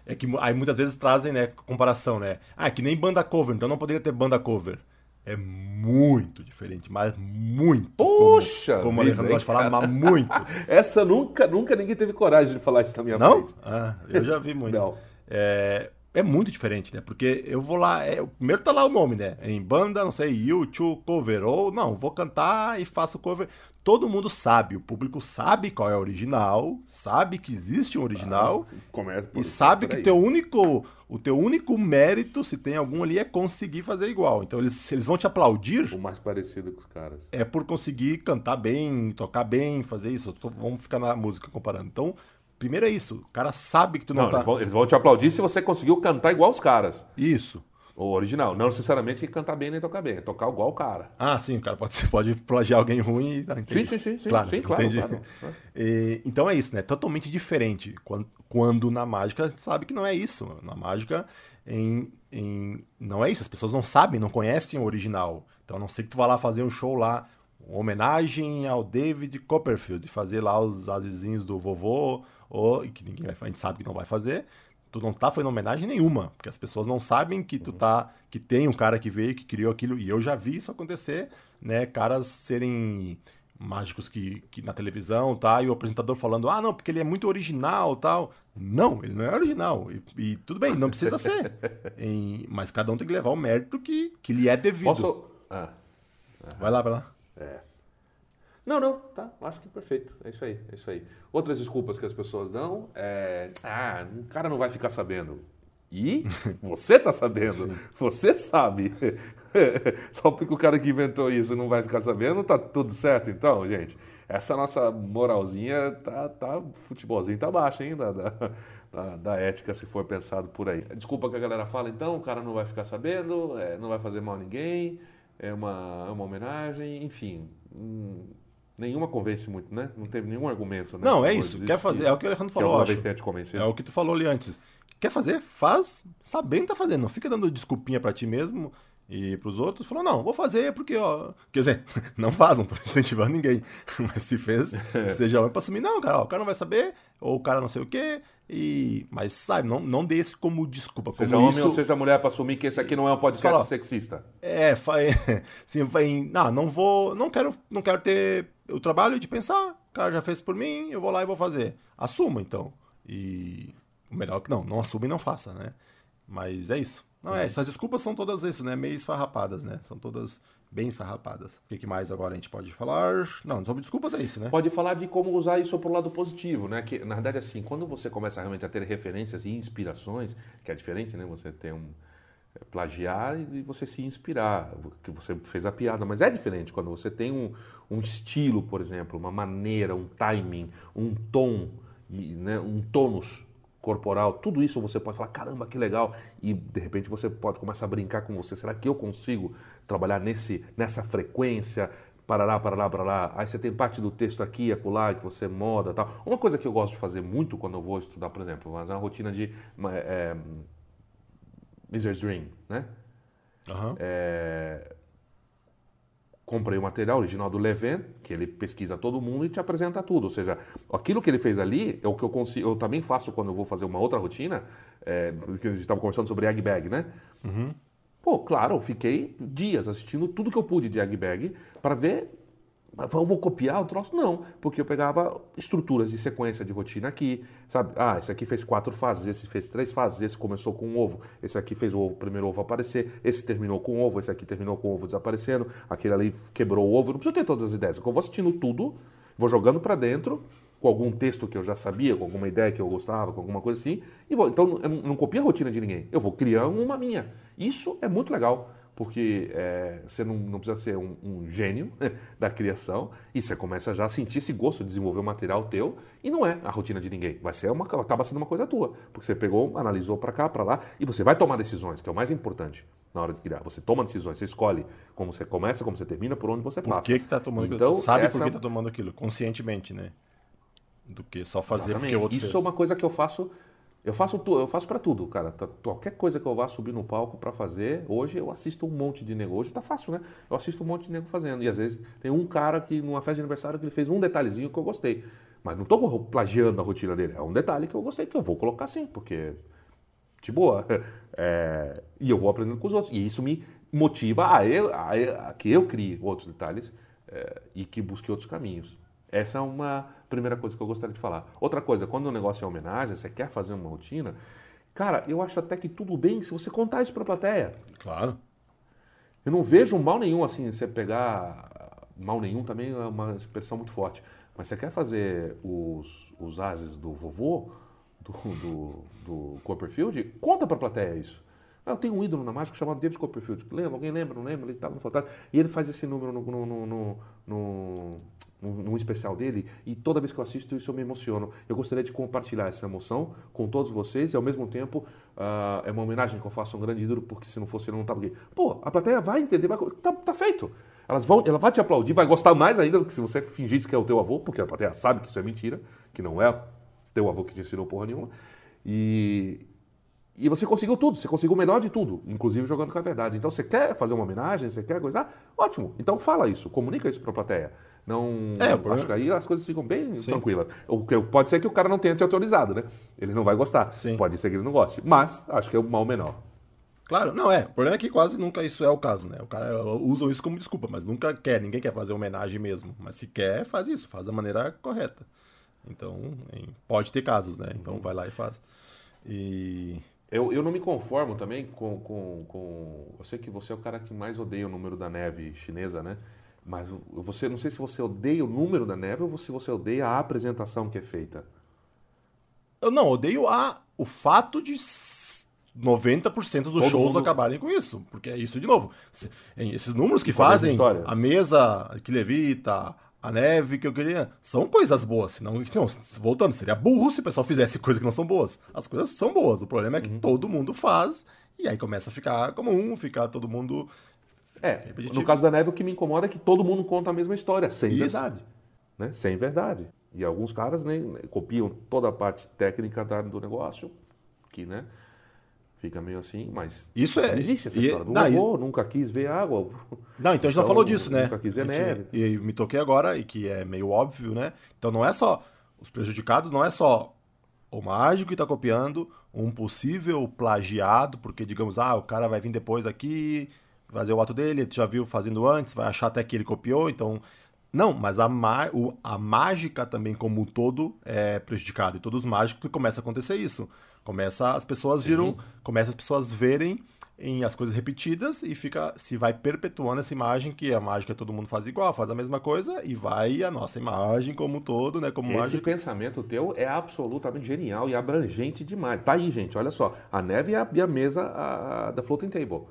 é que aí muitas vezes trazem, né, comparação, né? Ah, é que nem banda cover, então não poderia ter banda cover. É muito diferente, mas muito. Poxa! Como, como o Alejandro gosta de falar, mas muito. Essa nunca, nunca ninguém teve coragem de falar isso na minha não? frente. Não? Ah, eu já vi muito. não. É, é muito diferente, né? Porque eu vou lá, é, primeiro tá lá o nome, né? Em banda, não sei, YouTube cover, ou não, vou cantar e faço cover. Todo mundo sabe, o público sabe qual é o original, sabe que existe um original ah, e sabe que teu único, o teu único mérito, se tem algum ali, é conseguir fazer igual. Então eles, eles vão te aplaudir. O mais parecido com os caras. É por conseguir cantar bem, tocar bem, fazer isso. Tô, vamos ficar na música comparando. Então, Primeiro é isso. O cara sabe que tu não, não tá. Eles vão, eles vão te aplaudir se você conseguiu cantar igual os caras. Isso. O original. Não necessariamente cantar bem nem tocar bem. É tocar igual o cara. Ah, sim. O cara pode, pode plagiar alguém ruim. Tá, sim, sim, sim, sim. Claro, sim, claro, claro. E, então é isso, né? Totalmente diferente. Quando, quando na mágica a gente sabe que não é isso. Na mágica em, em, não é isso. As pessoas não sabem, não conhecem o original. Então a não sei que tu vá lá fazer um show lá, homenagem ao David Copperfield, fazer lá os azizinhos do vovô ou que ninguém vai, a gente sabe que não vai fazer, tu não tá fazendo homenagem nenhuma, porque as pessoas não sabem que tu tá, que tem um cara que veio, que criou aquilo, e eu já vi isso acontecer, né, caras serem mágicos que, que na televisão, tá, e o apresentador falando, ah, não, porque ele é muito original, tal. Não, ele não é original, e, e tudo bem, não precisa ser, em, mas cada um tem que levar o mérito que, que lhe é devido. Posso... Ah. Vai lá, vai lá. É. Não, não, tá. Acho que perfeito. É isso aí, é isso aí. Outras desculpas que as pessoas dão é. Ah, o cara não vai ficar sabendo. E você tá sabendo, você sabe. Só porque o cara que inventou isso não vai ficar sabendo, tá tudo certo então, gente. Essa nossa moralzinha tá, tá futebolzinho tá baixo hein, da, da, da, ética, se for pensado por aí. Desculpa que a galera fala, então, o cara não vai ficar sabendo, é, não vai fazer mal a ninguém, é uma, é uma homenagem, enfim. Hum, Nenhuma convence muito, né? Não teve nenhum argumento, né? Não, é isso. Quer fazer, é o que o Alejandro falou, que acho. Vez te convencer. É o que tu falou ali antes. Quer fazer? Faz sabendo que tá fazendo. Não fica dando desculpinha para ti mesmo e para os outros. Falou, não, vou fazer porque, ó. Quer dizer, não faz, não tô incentivando ninguém. Mas se fez, seja homem pra assumir. Não, cara, ó, o cara não vai saber, ou o cara não sei o quê. E... Mas sabe, não, não dê isso como desculpa. Seja como homem isso... ou seja mulher para assumir que esse aqui não é um podcast Fala. sexista. É, vai, sim, vai, não, não vou, não quero, não quero ter o trabalho de pensar, o cara já fez por mim, eu vou lá e vou fazer. Assuma então. E o melhor que não, não assuma e não faça, né? Mas é isso. Não é, essas desculpas são todas isso, né? Meio esfarrapadas, né? São todas bem esfarrapadas. O que, mais agora a gente pode falar? Não, sobre desculpas é isso, né? Pode falar de como usar isso pro lado positivo, né? Que na verdade assim, quando você começa realmente a ter referências e inspirações, que é diferente, né? Você tem um plagiar e você se inspirar, que você fez a piada, mas é diferente quando você tem um, um estilo, por exemplo, uma maneira, um timing, um tom, e, né, um tônus corporal, tudo isso você pode falar, caramba, que legal, e de repente você pode começar a brincar com você, será que eu consigo trabalhar nesse, nessa frequência, parará, parará, parará, aí você tem parte do texto aqui acolá que você moda tal. Uma coisa que eu gosto de fazer muito quando eu vou estudar, por exemplo, fazer uma rotina de é, Miser's Dream, né? Aham. É, comprei o material original do Levin, que ele pesquisa todo mundo e te apresenta tudo. Ou seja, aquilo que ele fez ali é o que eu consigo. Eu também faço quando eu vou fazer uma outra rotina. É, que a gente estava conversando sobre egg bag, né? Pô, claro, fiquei dias assistindo tudo que eu pude de egg bag para ver. Eu vou copiar o troço? Não, porque eu pegava estruturas de sequência de rotina aqui, sabe? Ah, esse aqui fez quatro fases, esse fez três fases, esse começou com um ovo, esse aqui fez o ovo, primeiro ovo aparecer, esse terminou com o ovo, esse aqui terminou com o ovo desaparecendo, aquele ali quebrou o ovo. Eu não preciso ter todas as ideias, eu vou assistindo tudo, vou jogando para dentro, com algum texto que eu já sabia, com alguma ideia que eu gostava, com alguma coisa assim, e vou. Então eu não, não copio a rotina de ninguém, eu vou criar uma minha. Isso é muito legal porque é, você não, não, precisa ser um, um, gênio da criação e você começa já a sentir esse gosto de desenvolver um material teu e não é a rotina de ninguém, vai ser uma, acaba sendo uma coisa tua, porque você pegou, analisou para cá, para lá e você vai tomar decisões, que é o mais importante na hora de criar. Você toma decisões, você escolhe como você começa, como você termina, por onde você passa. Por que que tá tomando então, aquilo? Sabe essa... por que tá tomando aquilo, conscientemente, né? Do que só fazer Exatamente. porque o outro Isso fez. é uma coisa que eu faço eu faço, tu, faço para tudo, cara. Qualquer coisa que eu vá subir no palco para fazer, hoje eu assisto um monte de nego. Hoje tá fácil, né? Eu assisto um monte de nego fazendo. E às vezes tem um cara que numa festa de aniversário que ele fez um detalhezinho que eu gostei. Mas não tô plagiando a rotina dele. É um detalhe que eu gostei, que eu vou colocar sim, porque. De boa. É, e eu vou aprendendo com os outros. E isso me motiva a, eu, a, a que eu crie outros detalhes é, e que busque outros caminhos. Essa é uma primeira coisa que eu gostaria de falar. Outra coisa, quando o negócio é homenagem, você quer fazer uma rotina, cara, eu acho até que tudo bem se você contar isso para a plateia. Claro. Eu não vejo mal nenhum assim, você pegar. Mal nenhum também é uma expressão muito forte. Mas você quer fazer os, os ases do vovô, do, do, do Copperfield, conta para a plateia isso. Eu tenho um ídolo na mágica chamado David Copperfield. Lembra? Alguém lembra? Não lembra? Ele estava no Fantástico. E ele faz esse número no, no, no, no, no, no especial dele. E toda vez que eu assisto isso eu me emociono. Eu gostaria de compartilhar essa emoção com todos vocês. E ao mesmo tempo ah, é uma homenagem que eu faço a um grande ídolo, porque se não fosse ele não estava aqui. Pô, a plateia vai entender. Vai, tá, tá feito. Elas vão, ela vai te aplaudir, vai gostar mais ainda do que se você fingisse que é o teu avô, porque a plateia sabe que isso é mentira, que não é teu avô que te ensinou porra nenhuma. E, e você conseguiu tudo, você conseguiu o melhor de tudo, inclusive jogando com a verdade. Então você quer fazer uma homenagem, você quer coisar? Ótimo. Então fala isso, comunica isso para a plateia. Não, É, problema- acho que aí as coisas ficam bem tranquilas. O que pode ser que o cara não tenha te autorizado, né? Ele não vai gostar. Sim. Pode ser que ele não goste, mas acho que é o mal menor. Claro, não é. O problema é que quase nunca isso é o caso, né? O cara usam isso como desculpa, mas nunca quer, ninguém quer fazer homenagem mesmo. Mas se quer, faz isso, faz da maneira correta. Então, pode ter casos, né? Então vai lá e faz. E. Eu, eu não me conformo também com, com, com. Eu sei que você é o cara que mais odeia o número da neve chinesa, né? Mas você não sei se você odeia o número da neve ou se você odeia a apresentação que é feita. Eu não, odeio a, o fato de s- 90% dos Todo shows mundo- acabarem com isso. Porque é isso de novo. Esses números que fazem, história. a mesa que levita, a neve que eu queria, são coisas boas. Senão, senão, voltando, seria burro se o pessoal fizesse coisas que não são boas. As coisas são boas. O problema é que Uhum. todo mundo faz. E aí começa a ficar comum, ficar todo mundo. É, Repetitivo. no caso da neve, o que me incomoda é que todo mundo conta a mesma história, sem Isso. verdade. né? sem verdade. E alguns caras nem copiam toda a parte técnica do negócio, que né, fica meio assim, mas isso é, existe essa e, história. Não, não vou, isso... nunca quis ver água. Não, então a gente então, não falou disso, né? Nunca quis ver neve. E me toquei agora, e que é meio óbvio, né? Então não é só os prejudicados, não é só o mágico que está copiando, um possível plagiado, porque digamos, ah, o cara vai vir depois aqui fazer o ato dele, já viu fazendo antes, vai achar até que ele copiou, então não, mas a, o, a mágica também como um todo é prejudicada. E todos os mágicos começa a acontecer isso. Começa as pessoas viram, começa as pessoas verem em as coisas repetidas e fica se vai perpetuando essa imagem que a mágica todo mundo faz igual, faz a mesma coisa e vai a nossa imagem como um todo, né, como Esse mágica. pensamento teu é absolutamente genial e abrangente demais. Tá aí, gente, olha só, a neve e a, e a mesa a, a, da floating table.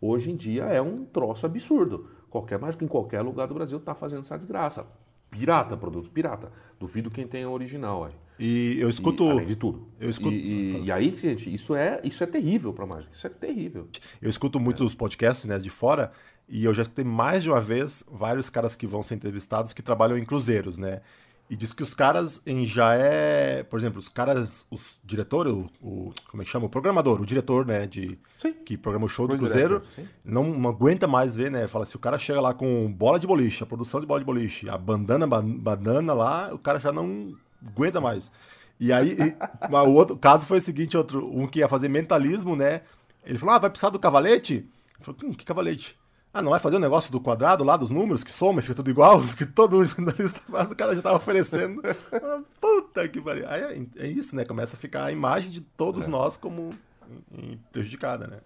Hoje em dia é um troço absurdo. Qualquer mágico em qualquer lugar do Brasil está fazendo essa desgraça. Pirata, produto pirata. Duvido quem tem a original aí. E eu escuto. E, além de tudo. Eu escuto. E, e, e, aí, gente, isso é, isso é terrível para mágica. Isso é terrível. Eu escuto muitos é. podcasts né, de fora e eu já escutei mais de uma vez vários caras que vão ser entrevistados que trabalham em cruzeiros, né? E diz que os caras em já é, por exemplo, os caras, os diretores, o, o, como é que chama? O programador, o diretor, né, de sim. que programa o show do Cruzeiro, não, não, aguenta mais ver, né? Fala se o cara chega lá com bola de boliche, a produção de bola de boliche, a bandana, bandana lá, o cara já não aguenta mais. E aí, e, o outro caso foi o seguinte, outro, um que ia fazer mentalismo, né? Ele falou: "Ah, vai precisar do cavalete?" Eu falei: hum, "Que cavalete?" Ah, não vai fazer o negócio do quadrado lá, dos números, que soma e fica tudo igual? Porque todo mundo faz, o cara já tava oferecendo. Puta que pariu. Aí é, é, isso, né? Começa a ficar a imagem de todos é. nós como prejudicada, né?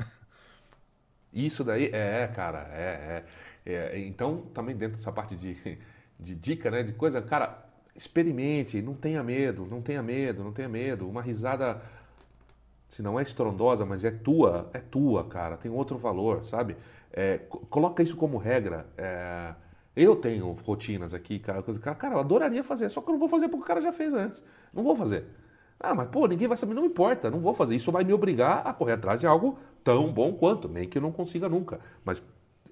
Isso daí, é, cara, é, é, é, Então, também dentro dessa parte de, de dica, né? De coisa, cara, experimente, não tenha medo, não tenha medo, não tenha medo. Uma risada, se não é estrondosa, mas é tua, é tua, cara, tem outro valor, sabe? É, coloca isso como regra. É, eu tenho rotinas aqui, cara, coisa, cara, eu adoraria fazer, só que eu não vou fazer porque o cara já fez antes. Não vou fazer. Ah, mas pô, ninguém vai saber, não importa, não vou fazer. Isso vai me obrigar a correr atrás de algo tão bom quanto, nem que eu não consiga nunca. Mas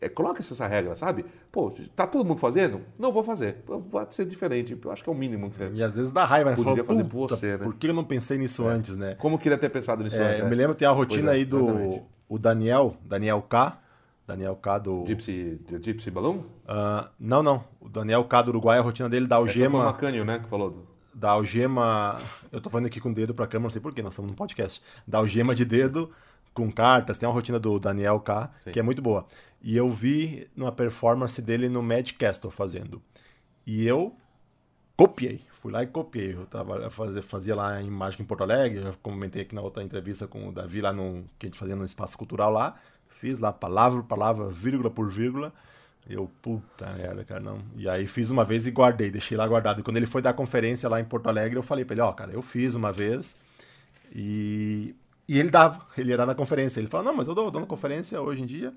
é, coloca essa regra, sabe? Pô, tá todo mundo fazendo? Não vou fazer. Pode ser diferente. Eu acho que é o mínimo que você. E às vezes dá raiva, né? Poderia fazer por você, né? Por que eu não pensei nisso é. antes, né? Como eu queria ter pensado nisso é, antes? Eu me lembro, tem a rotina é, aí do o Daniel, Daniel K. Daniel K do. Gypsy, Gypsy Balloon? Uh, não, não. O Daniel K do Uruguai, a rotina dele da algema. Essa foi o Macânio, né, que falou. Da algema. Eu tô falando aqui com o dedo pra câmera, não sei porquê, nós estamos num podcast. Da algema de dedo com cartas, tem uma rotina do Daniel K, Sim. que é muito boa. E eu vi uma performance dele no Mad Castle fazendo. E eu copiei. Fui lá e copiei. Eu tava, fazia, fazia lá em Mágica em Porto Alegre, já comentei aqui na outra entrevista com o Davi lá no, que a gente fazia no espaço cultural lá. Fiz lá palavra por palavra, vírgula por vírgula. Eu, puta merda, cara, não. E aí fiz uma vez e guardei, deixei lá guardado. E quando ele foi dar conferência lá em Porto Alegre, eu falei pra ele, ó, oh, cara, eu fiz uma vez e... E ele dava, ele ia dar na conferência. Ele falou, não, mas eu dou, dou na conferência hoje em dia.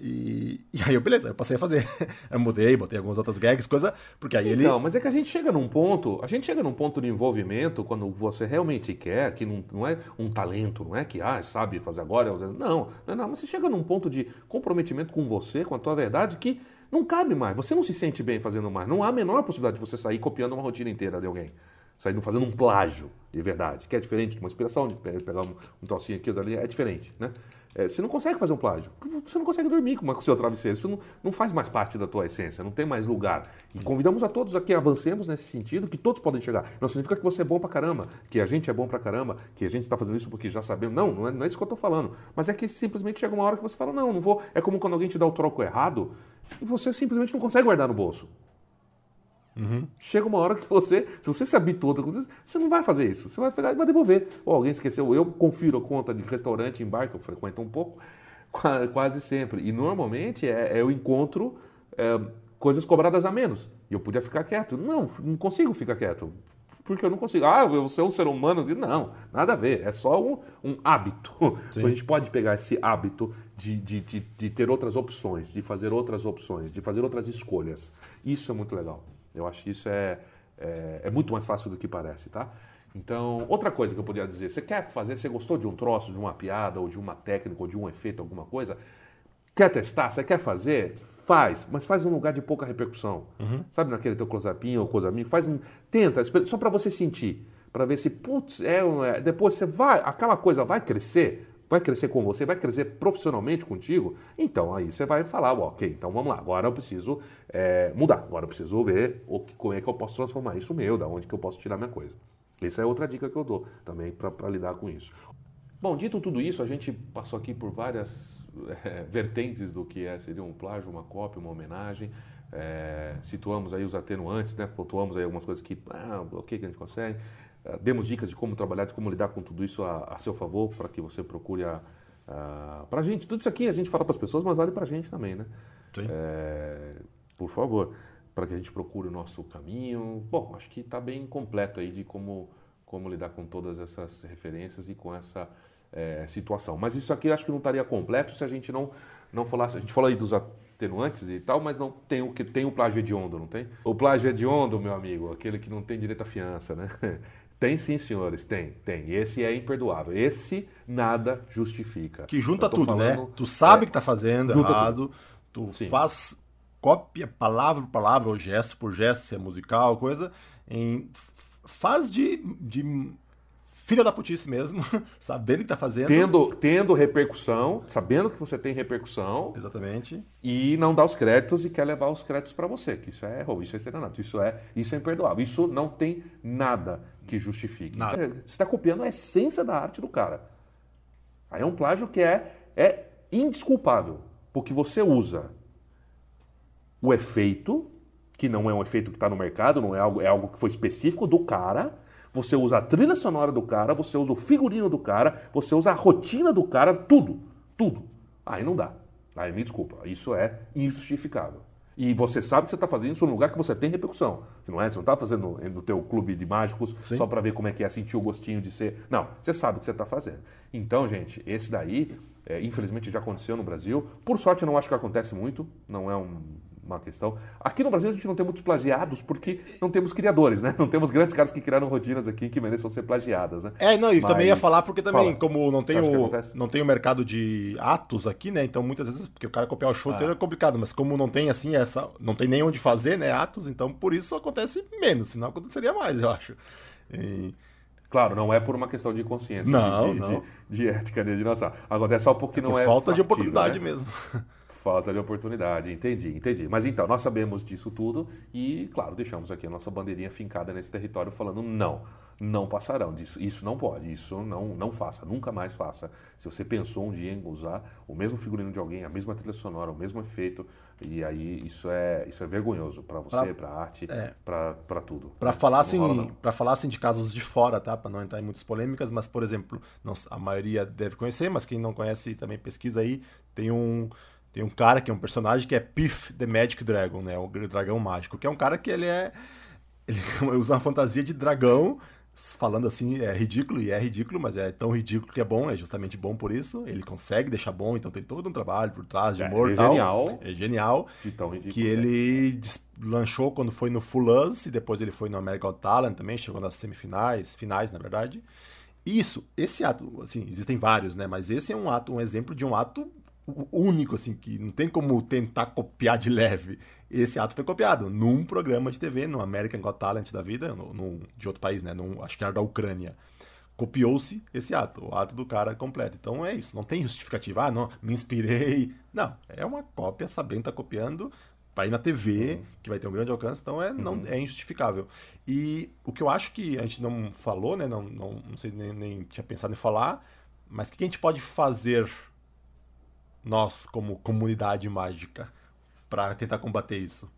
E, e, aí eu, beleza, eu passei a fazer. eu mudei, botei algumas outras gags, coisa, porque aí ele... Não, mas é que a gente chega num ponto, a gente chega num ponto de envolvimento quando você realmente quer, que não, não é um talento, não é que, ah, sabe fazer agora, não, não, não, mas você chega num ponto de comprometimento com você, com a tua verdade, que não cabe mais, você não se sente bem fazendo mais, não há a menor possibilidade de você sair copiando uma rotina inteira de alguém. Saindo fazendo um plágio de verdade, que é diferente de uma inspiração, de pegar um, um trocinho aqui ou dali, é diferente, né? É, você não consegue fazer um plágio. Você não consegue dormir com, o seu travesseiro. Isso não, não, faz mais parte da tua essência, não tem mais lugar. E convidamos a todos a que avancemos nesse sentido, que todos podem chegar. Não significa que você é bom pra caramba, que a gente é bom pra caramba, que a gente está fazendo isso porque já sabemos. Não, não é, não é isso que eu estou falando. Mas é que simplesmente chega uma hora que você fala, não, não vou. É como quando alguém te dá o troco errado e você simplesmente não consegue guardar no bolso. Uhum. Chega uma hora que você, se você se habitua, você não vai fazer isso. Você vai pegar e vai devolver. Ou alguém esqueceu. Eu confiro a conta de restaurante em bar, que eu frequento um pouco, quase sempre. E normalmente é, é eu encontro é, coisas cobradas a menos. E eu podia ficar quieto. Não, não consigo ficar quieto. Porque eu não consigo. Ah, eu sou um ser humano. Não, nada a ver. É só um, um hábito. Sim. A gente pode pegar esse hábito de, de, de, de ter outras opções, de fazer outras opções, de fazer outras escolhas. Isso é muito legal. Eu acho que isso é, é, é, muito mais fácil do que parece, tá? Então, outra coisa que eu poderia dizer, você quer fazer, você gostou de um troço, de uma piada, ou de uma técnica, ou de um efeito, alguma coisa, Quer testar? Você quer fazer? Faz, mas faz num lugar de pouca repercussão. Uhum. Sabe naquele teu close-upinho ou coisa Faz um. Tenta, só para você sentir. Para ver se, putz, é, é. Depois você vai. Aquela coisa vai crescer vai crescer com você, vai crescer profissionalmente contigo, então aí você vai falar, ok, então vamos lá, agora eu preciso é, mudar, agora eu preciso ver o que, como é que eu posso transformar isso meu, da onde que eu posso tirar minha coisa. Essa é outra dica que eu dou também para lidar com isso. Bom, dito tudo isso, a gente passou aqui por várias é, vertentes do que é, seria um plágio, uma cópia, uma homenagem. É, situamos aí os atenuantes, né? pontuamos aí algumas coisas que, ah, ok, que a gente consegue. É, demos dicas de como trabalhar, de como lidar com tudo isso a, a seu favor, para que você procure a, a para a gente. Tudo isso aqui a gente fala para as pessoas, mas vale para a gente também, né? Sim. É, por favor, para que a gente procure o nosso caminho. Bom, acho que está bem completo aí de como, como lidar com todas essas referências e com essa é, situação. Mas isso aqui acho que não estaria completo se a gente não, não falasse. A gente falou aí dos atenuantes e tal, mas não tem o que tem o plágio hediondo, não tem? O plágio hediondo, meu amigo, aquele que não tem direito à fiança, né? Tem sim, senhores, tem, tem. Esse é imperdoável. Esse nada justifica. Que junta tudo, né? falando, né? Tu sabe é, que tá fazendo errado, tudo. tu sim. faz cópia palavra por palavra ou gesto por gesto, se é musical, coisa, em faz de, de filha da putice mesmo, sabendo que tá fazendo. Tendo, tendo repercussão, sabendo que você tem repercussão. Exatamente. E não dá os créditos e quer levar os créditos para você, que isso é roubo, isso é estelionato, isso é, isso é imperdoável. Isso não tem nada que justifique. Nada. Você está copiando a essência da arte do cara. Aí é um plágio que é, é indesculpável, porque você usa o efeito, que não é um efeito que está no mercado, não é algo, é algo que foi específico do cara, você usa a trilha sonora do cara, você usa o figurino do cara, você usa a rotina do cara, tudo. Tudo. Aí não dá. Aí me desculpa. Isso é injustificável. E você sabe que você está fazendo isso num lugar que você tem repercussão. Não é? Você não está fazendo no teu clube de mágicos Sim. só para ver como é que é sentir o gostinho de ser. Não, você sabe o que você está fazendo. Então, gente, esse daí, é, infelizmente já aconteceu no Brasil. Por sorte, eu não acho que acontece muito. Não é um uma questão. Aqui no Brasil a gente não tem muitos plagiados porque não temos criadores, né? Não temos grandes caras que criaram rotinas aqui que mereçam ser plagiadas, né? É, não, e Mas... também ia falar porque também, Fala. como não tem, o, não tem o mercado de atos aqui, né? Então muitas vezes, porque o cara copiar o show ah. é complicado, mas como não tem assim essa, não tem nem onde fazer, né, atos, então por isso acontece menos, senão aconteceria mais, eu acho. E... Claro, não é por uma questão de consciência, não, de, não. De, de, ética, de noção. Acontece só porque é não é. Falta factível, de oportunidade né? mesmo. Falta de oportunidade, entendi, entendi. Mas então, nós sabemos disso tudo e, claro, deixamos aqui a nossa bandeirinha fincada nesse território falando não, não passarão disso, isso não pode, isso não, não faça, nunca mais faça. Se você pensou um dia em usar o mesmo figurino de alguém, a mesma trilha sonora, o mesmo efeito, e aí isso é, isso é vergonhoso para você, para a arte, é. para tudo. Para falar assim, falar assim de casos de fora, tá? Para não entrar em muitas polêmicas, mas por exemplo, não, a maioria deve conhecer, mas quem não conhece também pesquisa aí, tem um tem um cara que é um personagem que é Piff the Magic Dragon, né? O dragão mágico, que é um cara que ele é. Ele usa uma fantasia de dragão, falando assim, é ridículo, e é ridículo, mas é tão ridículo que é bom, é justamente bom por isso. Ele consegue deixar bom, então tem todo um trabalho por trás de humor é, é tal. genial. É genial. De tão ridículo. Que ele lançou quando foi no Full Us, e depois ele foi no American Talent também, chegou nas semifinais, finais, na verdade. Isso, esse ato, assim, existem vários, né? Mas esse é um ato, um exemplo de um ato único, assim, que não tem como tentar copiar de leve. Esse ato foi copiado num programa de TV, no American Got Talent da vida, no, no de outro país, né? Num, acho que era da Ucrânia. Copiou-se esse ato, o ato do cara completo. Então é isso, não tem justificativa. Ah, não, me inspirei. Não, é uma cópia, sabendo tá copiando, vai na TV, uhum. que vai ter um grande alcance, então é, não, uhum. é injustificável. E o que eu acho que a gente não falou, né? Não, não, não sei, nem, nem tinha pensado em falar, mas o que a gente pode fazer nós, como comunidade mágica, para tentar combater isso?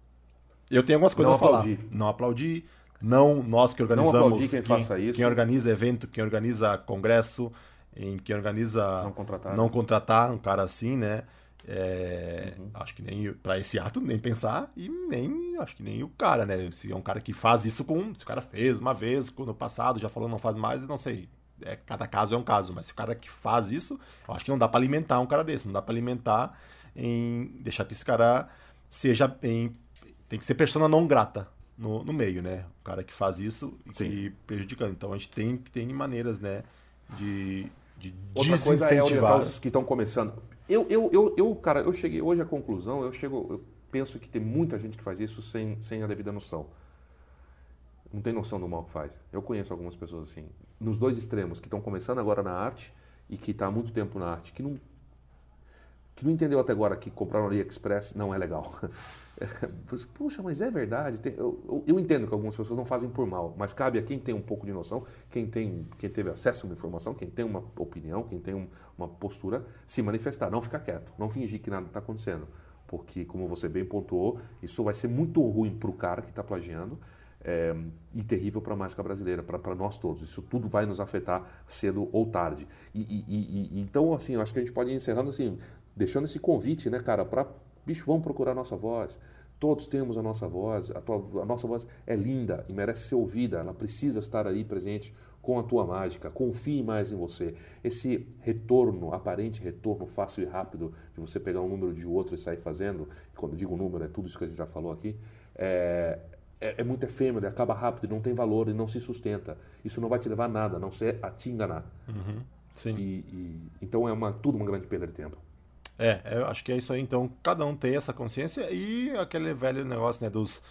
Eu tenho algumas coisas não a falar. Aplaudir. Não aplaudir. Não nós que organizamos. Não quem, quem faça isso. Quem organiza evento, quem organiza congresso, em quem organiza. Não contratar. Não contratar um cara assim, né? É, uhum. Acho que nem para esse ato nem pensar e nem acho que nem o cara, né? Se é um cara que faz isso com, se o cara fez uma vez no passado, já falou não faz mais, não sei é, cada caso é um caso, mas se o cara que faz isso, eu acho que não dá para alimentar um cara desse, não dá para alimentar em deixar que esse cara seja em, tem que ser persona não grata no, no meio, né? O cara que faz isso e que prejudicando. Então a gente tem tem maneiras, né, de de Outra coisa é orientar os que estão começando. Eu, eu, eu, eu, cara, eu cheguei hoje à conclusão, eu chego, eu penso que tem muita gente que faz isso sem, sem a devida noção. Não tem noção do mal que faz. Eu conheço algumas pessoas assim, nos dois extremos, que estão começando agora na arte e que está há muito tempo na arte, que não, que não entendeu até agora que comprar no AliExpress não é legal. Puxa, mas é verdade. Eu, eu, eu, entendo que algumas pessoas não fazem por mal, mas cabe a quem tem um pouco de noção, quem, tem, quem teve acesso a uma informação, quem tem uma opinião, quem tem um, uma postura, se manifestar. Não ficar quieto, não fingir que nada está acontecendo. Porque, como você bem pontuou, isso vai ser muito ruim para o cara que está plagiando é, e terrível para a mágica brasileira, para nós todos. Isso tudo vai nos afetar cedo ou tarde. E, e, e, então, assim, acho que a gente pode ir encerrando assim, deixando esse convite, né, cara, para Bicho, vamos procurar a nossa voz. Todos temos a nossa voz. A, tua, a nossa voz é linda e merece ser ouvida. Ela precisa estar aí presente com a tua mágica. Confie mais em você. Esse retorno, aparente retorno fácil e rápido de você pegar um número de outro e sair fazendo. Quando digo número, é tudo isso que a gente já falou aqui. É, é, é muito efêmero, acaba rápido, não tem valor e não se sustenta. Isso não vai te levar a nada, a não ser a te enganar. Uhum, sim. E, e, então é uma, tudo uma grande perda de tempo. É, eu acho que é isso aí. Então, cada um tem essa consciência e aquele velho negócio, né, dos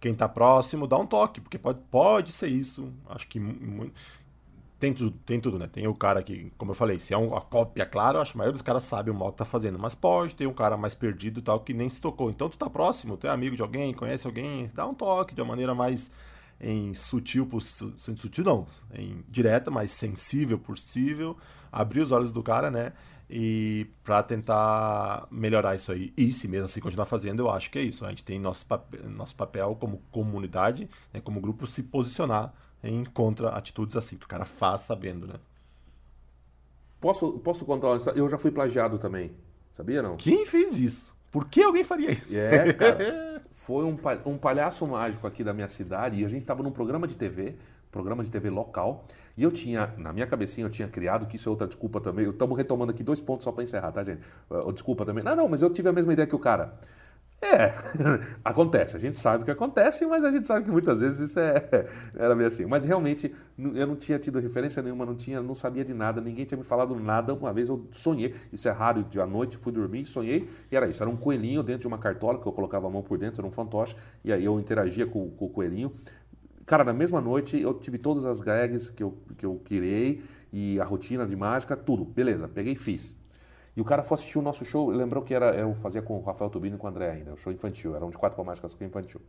quem tá próximo, dá um toque, porque pode, pode ser isso. Acho que tem tudo, tem tudo, né? Tem o cara que, como eu falei, se é uma cópia, claro, acho que a maioria dos caras sabe o mal que tá fazendo, mas pode ter um cara mais perdido tal que nem se tocou. Então tu tá próximo, tu é amigo de alguém, conhece alguém, dá um toque de uma maneira mais em sutil, sutil não, em direta, mais sensível possível, abrir os olhos do cara, né? e para tentar melhorar isso aí. E se mesmo assim continuar fazendo, eu acho que é isso. A gente tem nosso papel, nosso papel como comunidade, né, como grupo, se posicionar em contra atitudes assim, que o cara faz sabendo, né? Posso, posso contar uma história? Eu já fui plagiado também. Sabia não? Quem fez isso? Por que alguém faria isso? É, cara. Foi um, um palhaço mágico aqui da minha cidade e a gente estava num programa de TV programa de TV local. E eu tinha, na minha cabecinha, eu tinha criado, que isso é outra desculpa também. Estamos retomando aqui dois pontos só para encerrar, tá, gente? Desculpa também. Não, não, mas eu tive a mesma ideia que o cara. É, acontece. A gente sabe que acontece, mas a gente sabe que muitas vezes isso é, era meio assim. Mas realmente eu não tinha tido referência nenhuma, não tinha, não sabia de nada, ninguém tinha me falado nada. Uma vez eu sonhei, isso é raro, de à noite fui dormir, sonhei e era isso. Era um coelhinho dentro de uma cartola que eu colocava a mão por dentro, era um fantoche, e aí eu interagia com, com o coelhinho. Cara, na mesma noite eu tive todas as gags que eu, que eu criei e a rotina de mágica, tudo. Beleza, peguei e fiz. E o cara foi assistir o nosso show, lembrou que era eu fazia com o Rafael Tubino e com o André ainda, o show infantil, era um de quatro mágicas com infantil.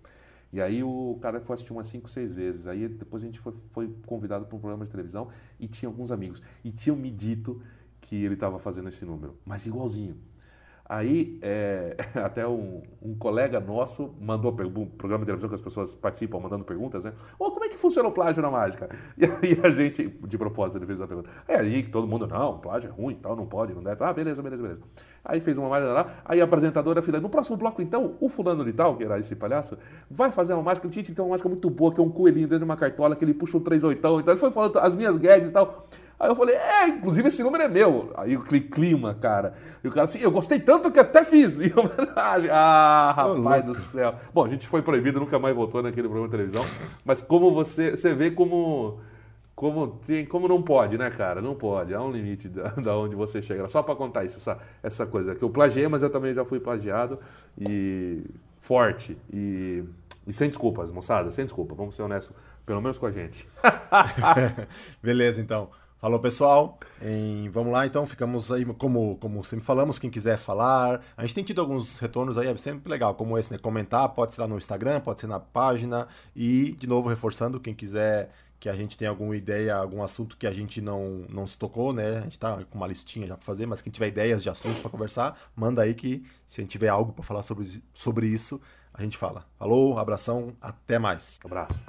E aí o cara foi assistir umas cinco, seis vezes. Aí depois a gente foi, foi convidado para um programa de televisão e tinha alguns amigos. E tinham me dito que ele estava fazendo esse número, mas igualzinho. Aí, é, até um, um, colega nosso mandou um programa de televisão que as pessoas participam mandando perguntas, né? Oh, como é que funciona o plágio na mágica? E aí a gente, de propósito, ele fez a pergunta. Aí todo mundo, não, plágio é ruim tal, não pode, não deve. Ah, beleza, beleza, beleza. Aí fez uma mágica lá, aí a apresentadora falou, no próximo bloco então, o fulano de tal, que era esse palhaço, vai fazer uma mágica, gente, então uma mágica muito boa, que é um coelhinho dentro de uma cartola, que ele puxa um três oitão, então ele foi falando as minhas gags e tal. Aí eu falei, é, inclusive esse número é meu. Aí o clima, cara. E o cara assim, eu gostei tanto que até fiz. Em homenagem. Ah, rapaz do céu. Bom, a gente foi proibido, nunca mais voltou naquele programa de televisão. Mas como você, você vê como como tem, como não pode, né, cara? Não pode. Há um limite da, da onde você chega. Só para contar isso, essa, essa coisa que eu plagiei, mas eu também já fui plagiado e forte e, e sem desculpas, moçada, sem desculpa. Vamos ser honestos, pelo menos com a gente. Beleza, então. Falou, pessoal. Em, vamos lá, então. Ficamos aí, como, como sempre falamos, quem quiser falar. A gente tem tido alguns retornos aí, é sempre legal, como esse, né? Comentar, pode ser lá no Instagram, pode ser na página. E, de novo, reforçando, quem quiser que a gente tenha alguma ideia, algum assunto que a gente não, não se tocou, né? A gente tá com uma listinha já para fazer, mas quem tiver ideias de assuntos para conversar, manda aí que se a gente tiver algo para falar sobre, sobre isso, a gente fala. Falou, abração, até mais. Abraço.